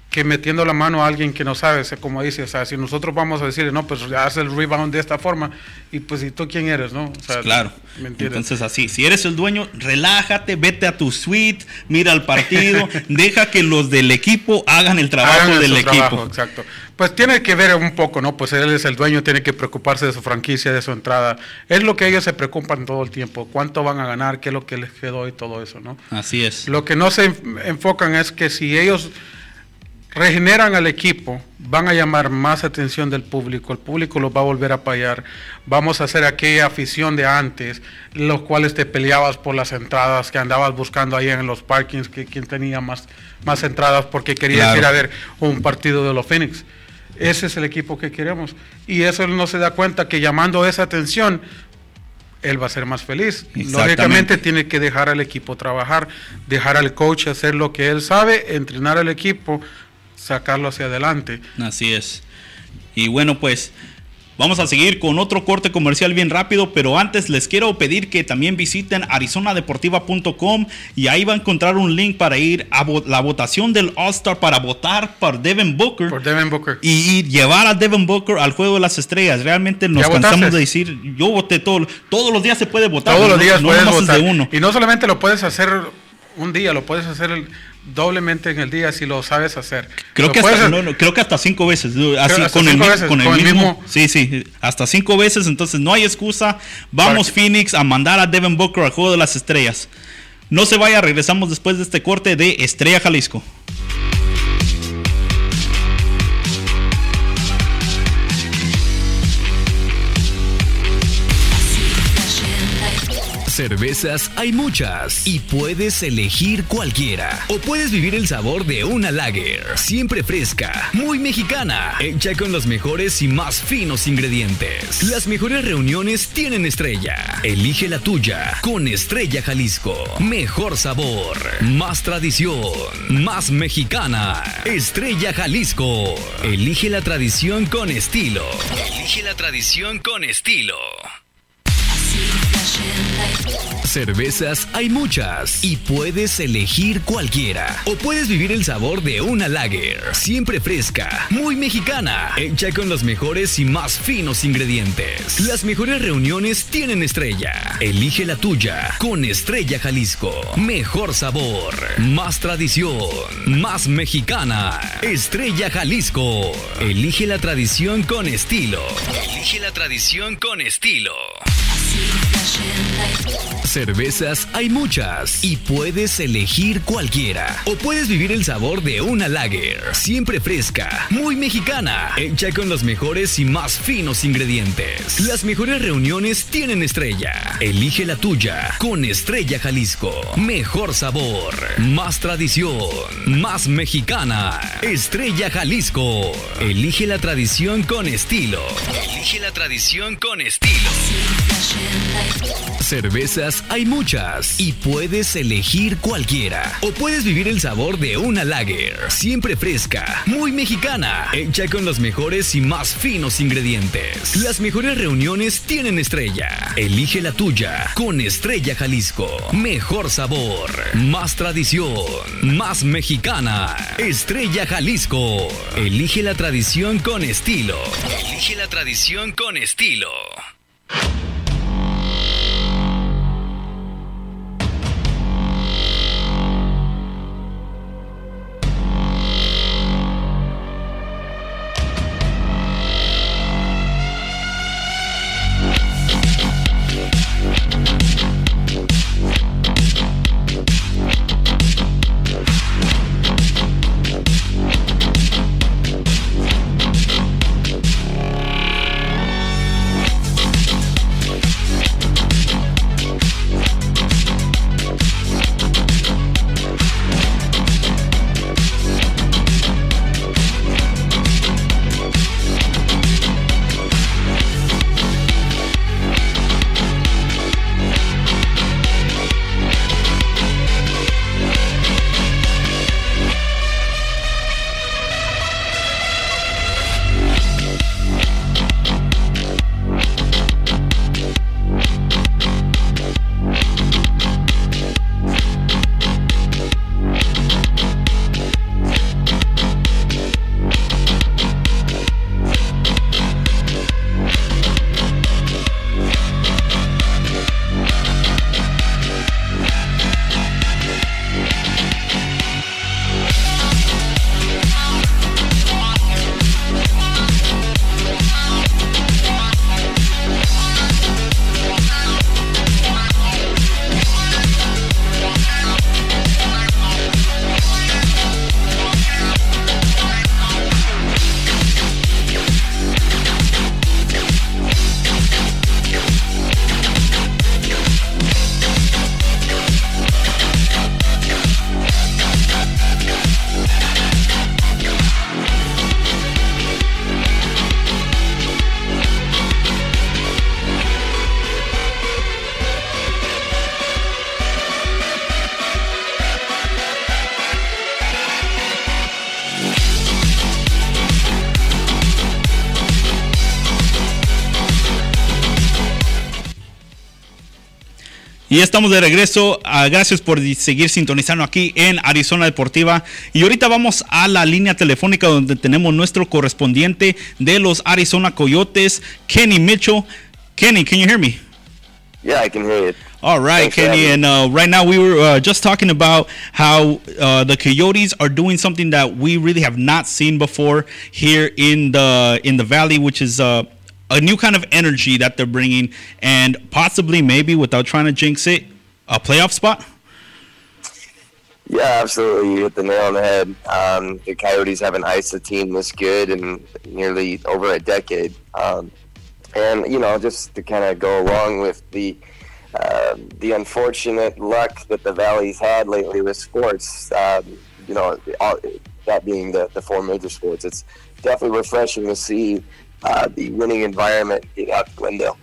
C: que metiendo la mano a alguien que no sabe, como dice, o sea, si nosotros vamos a decirle, no, pues haz el rebound de esta forma, y pues, ¿y tú quién eres, no?
A: claro. Entonces, así, si eres el dueño, relájate, vete a tu suite, mira el partido, *laughs* deja que los del equipo hagan el trabajo del equipo.
C: exacto. Pues tiene que ver un poco, ¿no? Pues él es el dueño, tiene que preocuparse de su franquicia, de su entrada. Es lo que ellos se preocupan todo el tiempo, cuánto van a ganar, qué es lo que les quedó y todo eso, ¿no?
A: Así es.
C: Lo que no se enfocan es que si ellos regeneran al equipo, van a llamar más atención del público, el público los va a volver a apoyar, vamos a hacer aquella afición de antes, los cuales te peleabas por las entradas, que andabas buscando ahí en los parkings, que quien tenía más, más entradas porque querías ir a ver un partido de los Phoenix. Ese es el equipo que queremos. Y eso no se da cuenta que llamando esa atención, él va a ser más feliz. Lógicamente tiene que dejar al equipo trabajar, dejar al coach hacer lo que él sabe, entrenar al equipo, sacarlo hacia adelante.
A: Así es. Y bueno, pues Vamos a seguir con otro corte comercial bien rápido, pero antes les quiero pedir que también visiten arizonadeportiva.com y ahí va a encontrar un link para ir a la votación del All-Star para votar por Devin Booker.
C: Por Devin Booker.
A: Y, llevar a Devin Booker al juego de las estrellas. Realmente nos cansamos de decir, yo voté todo, todos los días se puede votar.
C: Todos los días puedes votar. uno. Y no solamente lo puedes hacer un día, lo puedes hacer el doblemente en el día si lo sabes hacer.
A: Creo, que hasta, creo que hasta cinco veces. Así, con, el, mismo, Sí, sí, hasta cinco veces. Entonces no hay excusa. Vamos Phoenix a mandar a Devin Booker al juego de las estrellas. No se vaya, regresamos después de este corte de Estrella Jalisco.
D: Cervezas hay muchas y puedes elegir cualquiera. O puedes vivir el sabor de una lager, siempre fresca, muy mexicana, hecha con los mejores y más finos ingredientes. Las mejores reuniones tienen estrella. Elige la tuya con Estrella Jalisco. Mejor sabor, más tradición, más mexicana. Estrella Jalisco. Elige la tradición con estilo. Elige la tradición con estilo. Cervezas hay muchas y puedes elegir cualquiera. O puedes vivir el sabor de una lager, siempre fresca, muy mexicana, hecha con los mejores y más finos ingredientes. Las mejores reuniones tienen estrella. Elige la tuya con Estrella Jalisco. Mejor sabor, más tradición, más mexicana. Estrella Jalisco. Elige la tradición con estilo. Elige la tradición con estilo. Cervezas hay muchas y puedes elegir cualquiera. O puedes vivir el sabor de una lager, siempre fresca, muy mexicana, hecha con los mejores y más finos ingredientes. Las mejores reuniones tienen estrella. Elige la tuya con Estrella Jalisco. Mejor sabor, más tradición, más mexicana. Estrella Jalisco. Elige la tradición con estilo. Elige la tradición con estilo. Cervezas hay muchas y puedes elegir cualquiera. O puedes vivir el sabor de una lager, siempre fresca, muy mexicana, hecha con los mejores y más finos ingredientes. Las mejores reuniones tienen estrella. Elige la tuya con Estrella Jalisco. Mejor sabor, más tradición, más mexicana. Estrella Jalisco. Elige la tradición con estilo. Elige la tradición con estilo.
A: Y estamos de regreso. Uh, gracias por seguir sintonizando aquí en Arizona Deportiva. Y ahorita vamos a la línea telefónica donde tenemos nuestro correspondiente de los Arizona Coyotes, Kenny Mitchell. Kenny, can you hear me?
E: Yeah, I can hear you.
A: All right, Thanks Kenny. And uh, right now, we were uh, just talking about how uh, the Coyotes are doing something that we really have not seen before here in the in the Valley, which is uh, a new kind of energy that they're bringing, and possibly, maybe, without trying to jinx it, a playoff spot.
E: Yeah, absolutely. You hit the nail on the head. Um, the Coyotes haven't iced a team this good in nearly over a decade. Um, and, you know, just to kind of go along with the uh, the unfortunate luck that the Valley's had lately with sports, um, you know, all, that being the, the four major sports, it's definitely refreshing to see uh, the winning environment out the window.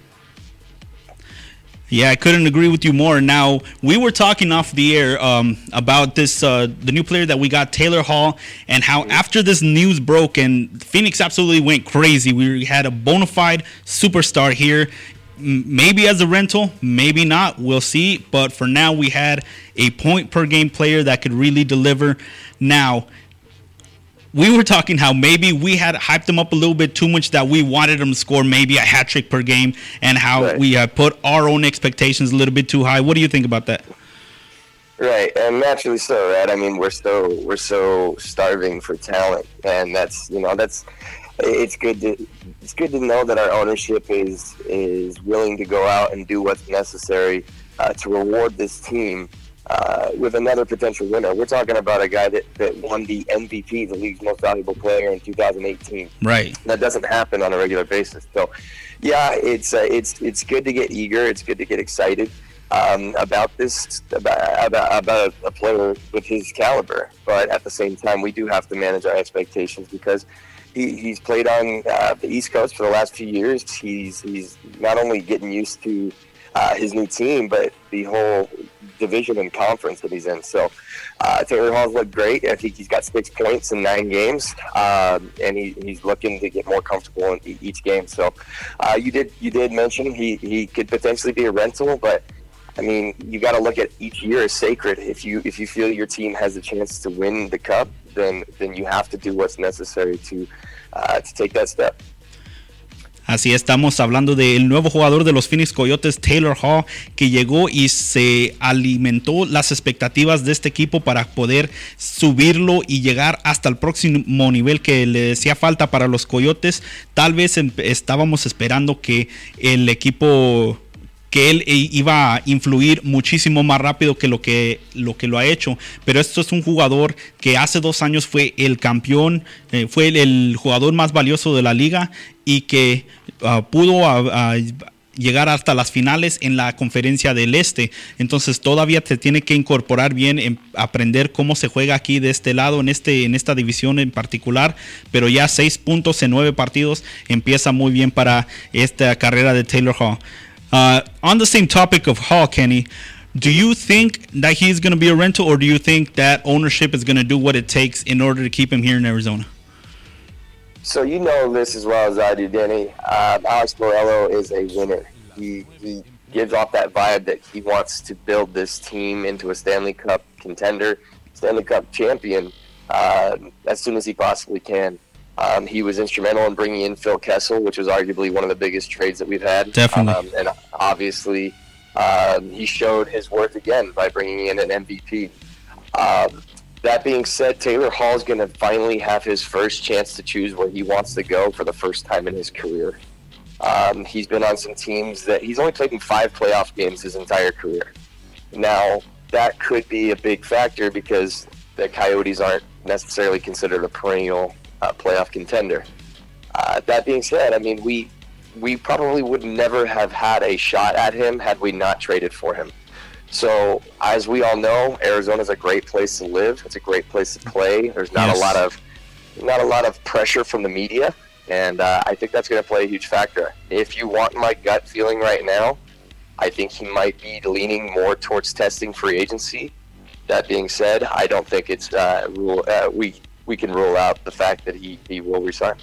A: Yeah, I couldn't agree with you more. Now we were talking off the air um, about this uh, the new player that we got, Taylor Hall, and how after this news broke and Phoenix absolutely went crazy. We had a bona fide superstar here, maybe as a rental, maybe not. We'll see. But for now, we had a point per game player that could really deliver. Now we were talking how maybe we had hyped them up a little bit too much that we wanted them to score maybe a hat trick per game and how right. we uh, put our own expectations a little bit too high. What do you think about that?
E: Right, and naturally so, right? I mean, we're so we're so starving for talent, and that's you know that's it's good to it's good to know that our ownership is is willing to go out and do what's necessary uh, to reward this team uh, with another potential winner. We're talking about a guy that, that won the MVP, the league's most valuable player in 2018.
A: Right.
E: That doesn't happen on a regular basis. So, yeah, it's uh, it's it's good to get eager. It's good to get excited um, about this about, about, about a player with his caliber. But at the same time, we do have to manage our expectations because. He, he's played on uh, the East Coast for the last few years. He's he's not only getting used to uh, his new team, but the whole division and conference that he's in. So uh, Taylor Hall's looked great. I think he's got six points in nine games, um, and he, he's looking to get more comfortable in each game. So uh, you did you did mention he, he could potentially be a rental, but I mean you got to look at each year as sacred. If you if you feel your team has a chance to win the cup, then then you have to do what's necessary to uh, to take that step.
A: Así estamos hablando del nuevo jugador de los Phoenix Coyotes, Taylor Hall, que llegó y se alimentó las expectativas de este equipo para poder subirlo y llegar hasta el próximo nivel que le hacía falta para los Coyotes. Tal vez estábamos esperando que el equipo que él iba a influir muchísimo más rápido que lo que lo, que lo ha hecho. Pero esto es un jugador que hace dos años fue el campeón, eh, fue el, jugador más valioso de la liga y que ah, pudo ah, ah, llegar hasta las finales en la conferencia del este. Entonces todavía te tiene que incorporar bien, en aprender cómo se juega aquí de este lado, en, este, en esta división en particular. Pero ya seis puntos en nueve partidos empieza muy bien para esta carrera de Taylor Hall. Uh, on the same topic of Hall, Kenny, do you think that he's going to be a rental, or do you think that ownership is going to do what it takes in order to keep him here in Arizona?
E: So you know this as well as I do, Denny. Uh, Alex Morello is a winner. He he gives off that vibe that he wants to build this team into a Stanley Cup contender, Stanley Cup champion, uh, as soon as he possibly can. Um, he was instrumental in bringing in Phil Kessel, which was arguably one of the biggest trades that we've had.
A: Definitely. Um,
E: and obviously, um, he showed his worth again by bringing in an MVP. Um, that being said, Taylor Hall is going to finally have his first chance to choose where he wants to go for the first time in his career. Um, he's been on some teams that he's only played in five playoff games his entire career. Now, that could be a big factor because the Coyotes aren't necessarily considered a perennial uh, playoff contender. Uh, that being said, I mean, we we probably would never have had a shot at him had we not traded for him. So, as we all know, Arizona is a great place to live. It's a great place to play. There's not yes. a lot of not a lot of pressure from the media, and uh, I think that's going to play a huge factor. If you want my gut feeling right now, I think he might be leaning more towards testing free agency. That being said, I don't think it's uh, rule. Uh, we we can rule out the fact that he, he will resign.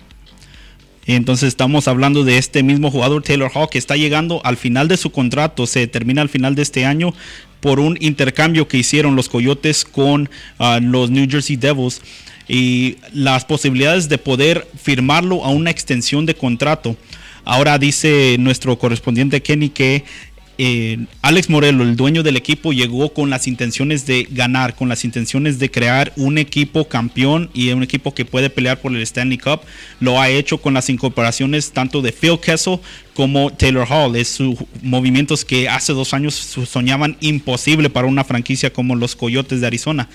A: Entonces estamos hablando de este mismo jugador Taylor Hall que está llegando al final de su contrato, se termina al final de este año por un intercambio que hicieron los Coyotes con ah, los New Jersey Devils y las posibilidades de poder firmarlo a una extensión de contrato. Ahora dice nuestro correspondiente Kenny que eh, Alex Morelo, el dueño del equipo, llegó con las intenciones de ganar, con las intenciones de crear un equipo campeón y un equipo que puede pelear por el Stanley Cup. Lo ha hecho con las incorporaciones tanto de Phil Kessel como Taylor Hall. Es sus movimientos que hace dos años soñaban imposible para una franquicia como los Coyotes de Arizona.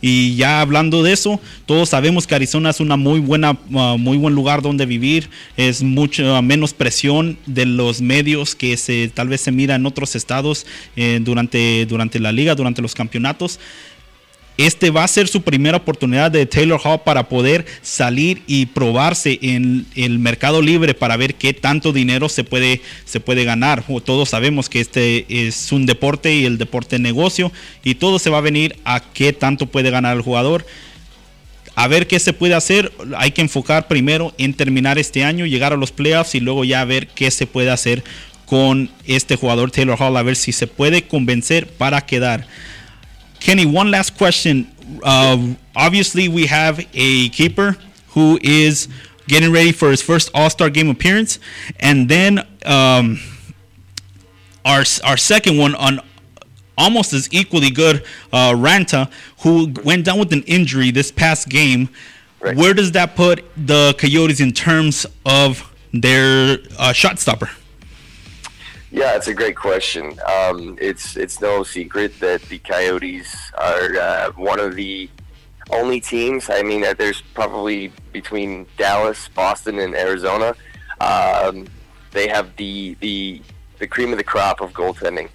A: Y ya hablando de eso, todos sabemos que Arizona es una muy buena, uh, muy buen lugar donde vivir. Es mucho menos presión de los medios que se tal vez se mira en otros estados eh, durante, durante la liga, durante los campeonatos este va a ser su primera oportunidad de Taylor Hall para poder salir y probarse en el mercado libre para ver qué tanto dinero se puede, se puede ganar. Todos sabemos que este es un deporte y el deporte negocio y todo se va a venir a qué tanto puede ganar el jugador. A ver qué se puede hacer. Hay que enfocar primero en terminar este año, llegar a los playoffs y luego ya ver qué se puede hacer con este jugador Taylor Hall, a ver si se puede convencer para quedar. Kenny, one last question. Uh, obviously, we have a keeper who is getting ready for his first All Star game appearance, and then um, our our second one on almost as equally good, uh, Ranta, who went down with an injury this past game. Right. Where does that put the Coyotes in terms of their uh, shot stopper?
E: Yeah, it's a great question. Um, it's it's no secret that the Coyotes are uh, one of the only teams. I mean, there's probably between Dallas, Boston, and Arizona. Um, they have the the the cream of the crop of goaltending.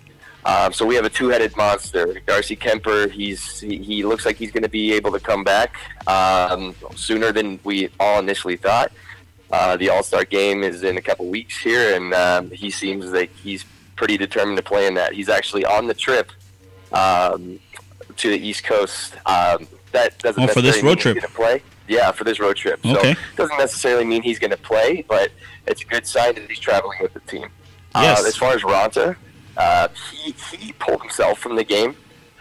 E: Um, so we have a two-headed monster, Darcy Kemper. He's he, he looks like he's going to be able to come back um, sooner than we all initially thought. Uh, the All Star game is in a couple weeks here, and um, he seems like he's pretty determined to play in that. He's actually on the trip um, to the East Coast. Um, that doesn't
A: oh, for this road trip.
E: play. Yeah, for this road trip. Okay. So doesn't necessarily mean he's going to play, but it's a good sign that he's traveling with the team. Uh, yes. Uh, as far as Ronta, uh, he he pulled himself from the game.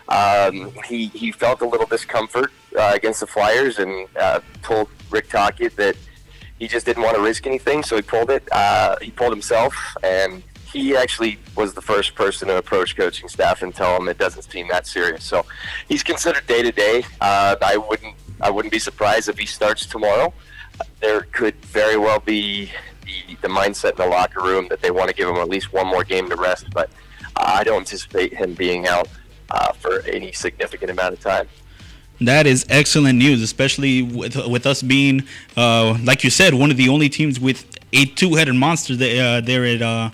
E: Um, he he felt a little discomfort uh, against the Flyers and uh, told Rick Tockett that he just didn't want to risk anything, so he pulled it. Uh, he pulled himself, and he actually was the first person to approach coaching staff and tell them it doesn't seem that serious. So he's considered day to day. I wouldn't I wouldn't be surprised if he starts tomorrow. There could very well be the, the mindset in the locker room that they want to give him at least one more game to rest, but I don't anticipate him being out uh, for any significant amount of time.
A: That is excellent news, especially with with us being, uh, like you said, one of the only teams with a two-headed monster there, uh, there at uh,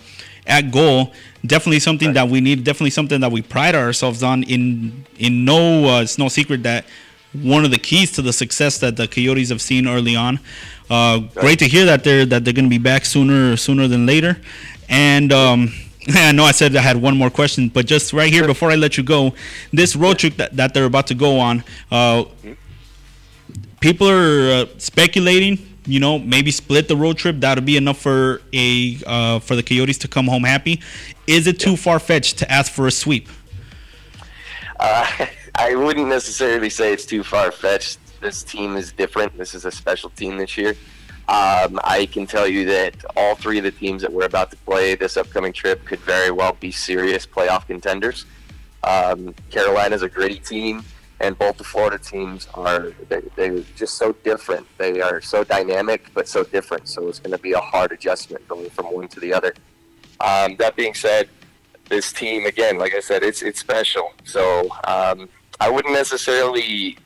A: at goal. Definitely something right. that we need. Definitely something that we pride ourselves on. In in no, uh, it's no secret that one of the keys to the success that the Coyotes have seen early on. Uh, right. Great to hear that they're that they're going to be back sooner sooner than later, and. Um, *laughs* I know I said I had one more question, but just right here before I let you go, this road trip that, that they're about to go on, uh, people are uh, speculating. You know, maybe split the road trip. That'll be enough for a uh, for the Coyotes to come home happy. Is it too far fetched to ask for a sweep?
E: Uh, *laughs* I wouldn't necessarily say it's too far fetched. This team is different. This is a special team this year. Um, I can tell you that all three of the teams that we're about to play this upcoming trip could very well be serious playoff contenders. Um, Carolina's a gritty team, and both the Florida teams are they, they're just so different. They are so dynamic, but so different. So it's going to be a hard adjustment going from one to the other. Um, that being said, this team again, like I said, it's it's special. So um, I wouldn't necessarily,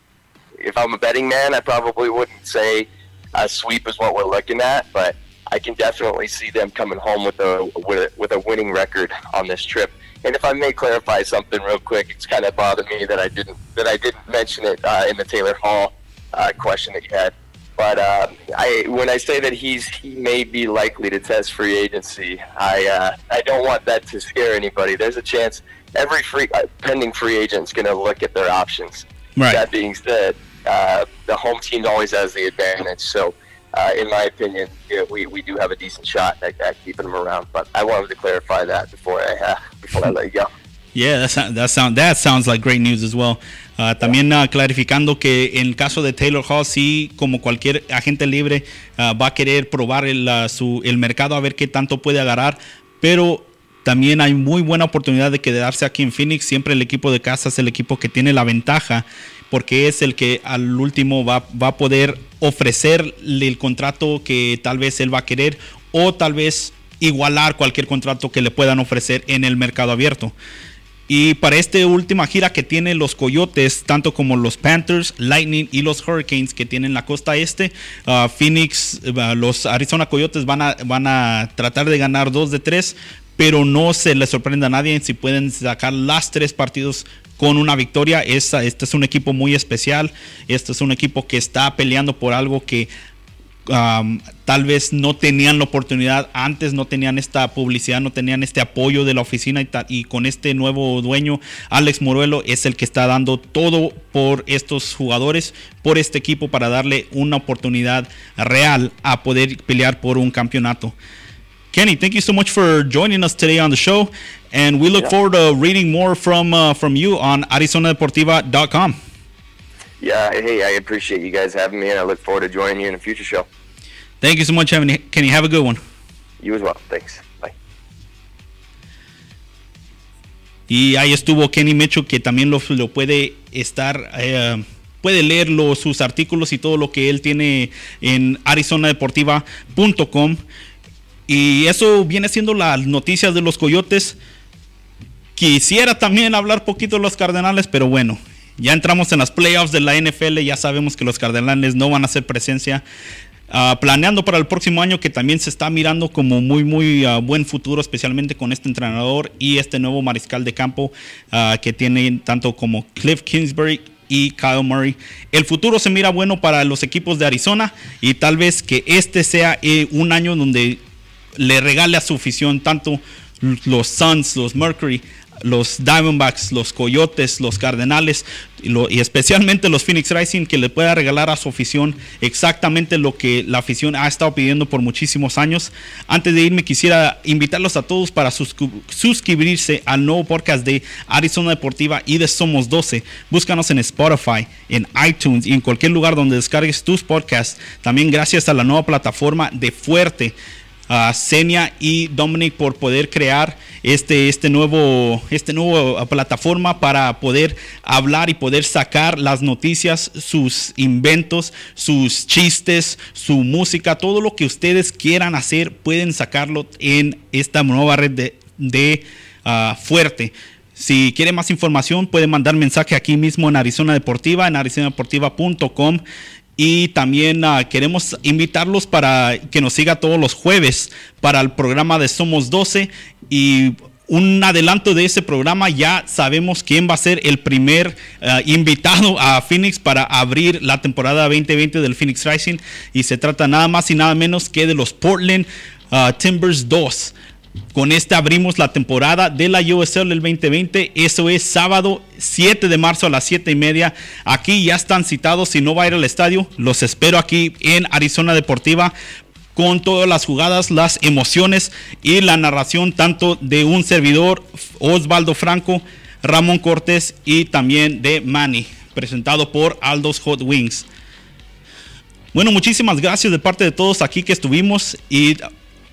E: if I'm a betting man, I probably wouldn't say a sweep is what we're looking at, but I can definitely see them coming home with a with a, with a winning record on this trip. And if I may clarify something real quick, it's kind of bothered me that I didn't that I didn't mention it uh, in the Taylor Hall uh, question that you had. But uh, I, when I say that he's he may be likely to test free agency, I uh, I don't want that to scare anybody. There's a chance every free uh, pending free agent is going to look at their options. Right. That being said, uh, the home team always has the advantage. So uh, in my opinion, yeah, we, we do have a decent shot at, at, keeping him around. But I wanted to clarify that before I uh, before I let you go.
A: Yeah, that, that, sound, that sounds like great news as well. Uh, también uh, clarificando que en el caso de Taylor Hall, sí, como cualquier agente libre, uh, va a querer probar el, su, el mercado a ver qué tanto puede agarrar, pero también hay muy buena oportunidad de quedarse aquí en Phoenix. Siempre el equipo de casa es el equipo que tiene la ventaja porque es el que al último va, va a poder ofrecerle el contrato que tal vez él va a querer o tal vez igualar cualquier contrato que le puedan ofrecer en el mercado abierto. Y para esta última gira que tienen los Coyotes, tanto como los Panthers, Lightning y los Hurricanes que tienen la costa este, uh, Phoenix, uh, los Arizona Coyotes van a, van a tratar de ganar dos de tres, pero no se les sorprenda a nadie si pueden sacar las tres partidos con una victoria. este es un equipo muy especial, este es un equipo que está peleando por algo que tal vez no tenían la oportunidad antes, no tenían esta publicidad, no tenían este apoyo de la oficina y, y con este nuevo dueño, Alex Moruelo, es el que está dando todo por estos jugadores, por este equipo para darle una oportunidad real a poder pelear por un campeonato. Kenny, thank you so much for joining us today on the show, and we look yeah. forward to reading more from uh, from you on ArizonaDeportiva.com.
E: Yeah, hey, I appreciate you guys having me, and I look forward to joining you in a future show.
A: Thank you so much, Kenny. Have a good one.
E: You as well. Thanks. Bye.
A: Y ahí estuvo Kenny Mitchell, que también lo, lo puede estar. Eh, puede leer sus artículos y todo lo que él tiene en arizonadeportiva.com. Y eso viene siendo las noticias de los Coyotes. Quisiera también hablar poquito de los Cardenales, pero bueno, ya entramos en las playoffs de la NFL, ya sabemos que los Cardenales no van a hacer presencia. Uh, planeando para el próximo año que también se está mirando como muy muy uh, buen futuro especialmente con este entrenador y este nuevo mariscal de campo uh, que tiene tanto como Cliff Kingsbury y Kyle Murray. El futuro se mira bueno para los equipos de Arizona y tal vez que este sea eh, un año donde le regale a su afición tanto los Suns, los Mercury, los Diamondbacks, los Coyotes, los Cardenales y, especialmente los Phoenix Rising que le pueda regalar a su afición exactamente lo que la afición ha estado pidiendo por muchísimos años. Antes de irme quisiera invitarlos a todos para suscribirse al nuevo podcast de Arizona Deportiva y de Somos 12. Búscanos en Spotify, en iTunes y en cualquier lugar donde descargues tus podcasts. También gracias a la nueva plataforma de Fuerte a Senia y Dominic por poder crear este, este nuevo, este nuevo ah, plataforma para poder hablar y poder sacar las noticias, sus inventos, sus chistes, su música, todo lo que ustedes quieran hacer, pueden sacarlo en esta nueva red de, de uh, Fuerte. Si quiere más información, puede mandar mensaje aquí mismo en Arizona Deportiva, en arizonadeportiva.com. Y también uh, queremos invitarlos para que nos siga todos los jueves para el programa de Somos 12 y un adelanto de ese programa, ya sabemos quién va a ser el primer uh, invitado a Phoenix para abrir la temporada 2020 del Phoenix Rising. Y se trata nada más y nada menos que de los Portland uh, Timbers 2. Con este abrimos la temporada de la USL del 2020. Eso es sábado 7 de marzo a las 7 y media. Aquí ya están citados. Si no va a ir al estadio, los espero aquí en Arizona Deportiva con todas las jugadas, las emociones y la narración tanto de un servidor, Osvaldo Franco, Ramón Cortés y también de Manny, presentado por Aldos Hot Wings. Bueno, muchísimas gracias de parte de todos aquí que estuvimos y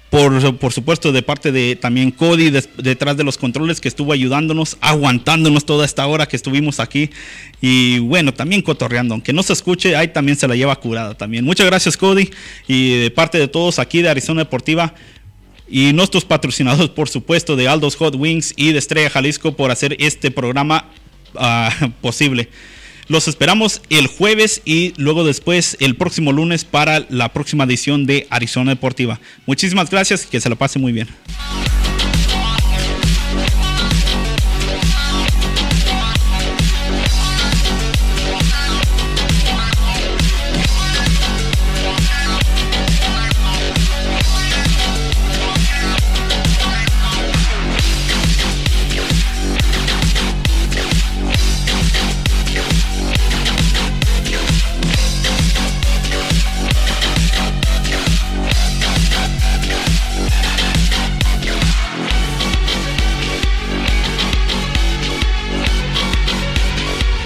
A: por, por, supuesto, de parte de también Cody, detrás de los controles, que estuvo ayudándonos, aguantándonos toda esta hora que estuvimos aquí. Y bueno, también cotorreando, aunque no se escuche, ahí también se la lleva curada también. Muchas gracias, Cody. Y de parte de todos aquí de Arizona Deportiva. Y nuestros patrocinadores, por supuesto, de Aldos Hot Wings y de Estrella Jalisco por hacer este programa uh, *laughs* posible. Los esperamos el jueves y luego después el próximo lunes para la próxima edición de Arizona Deportiva. Muchísimas gracias y que se la pase muy bien.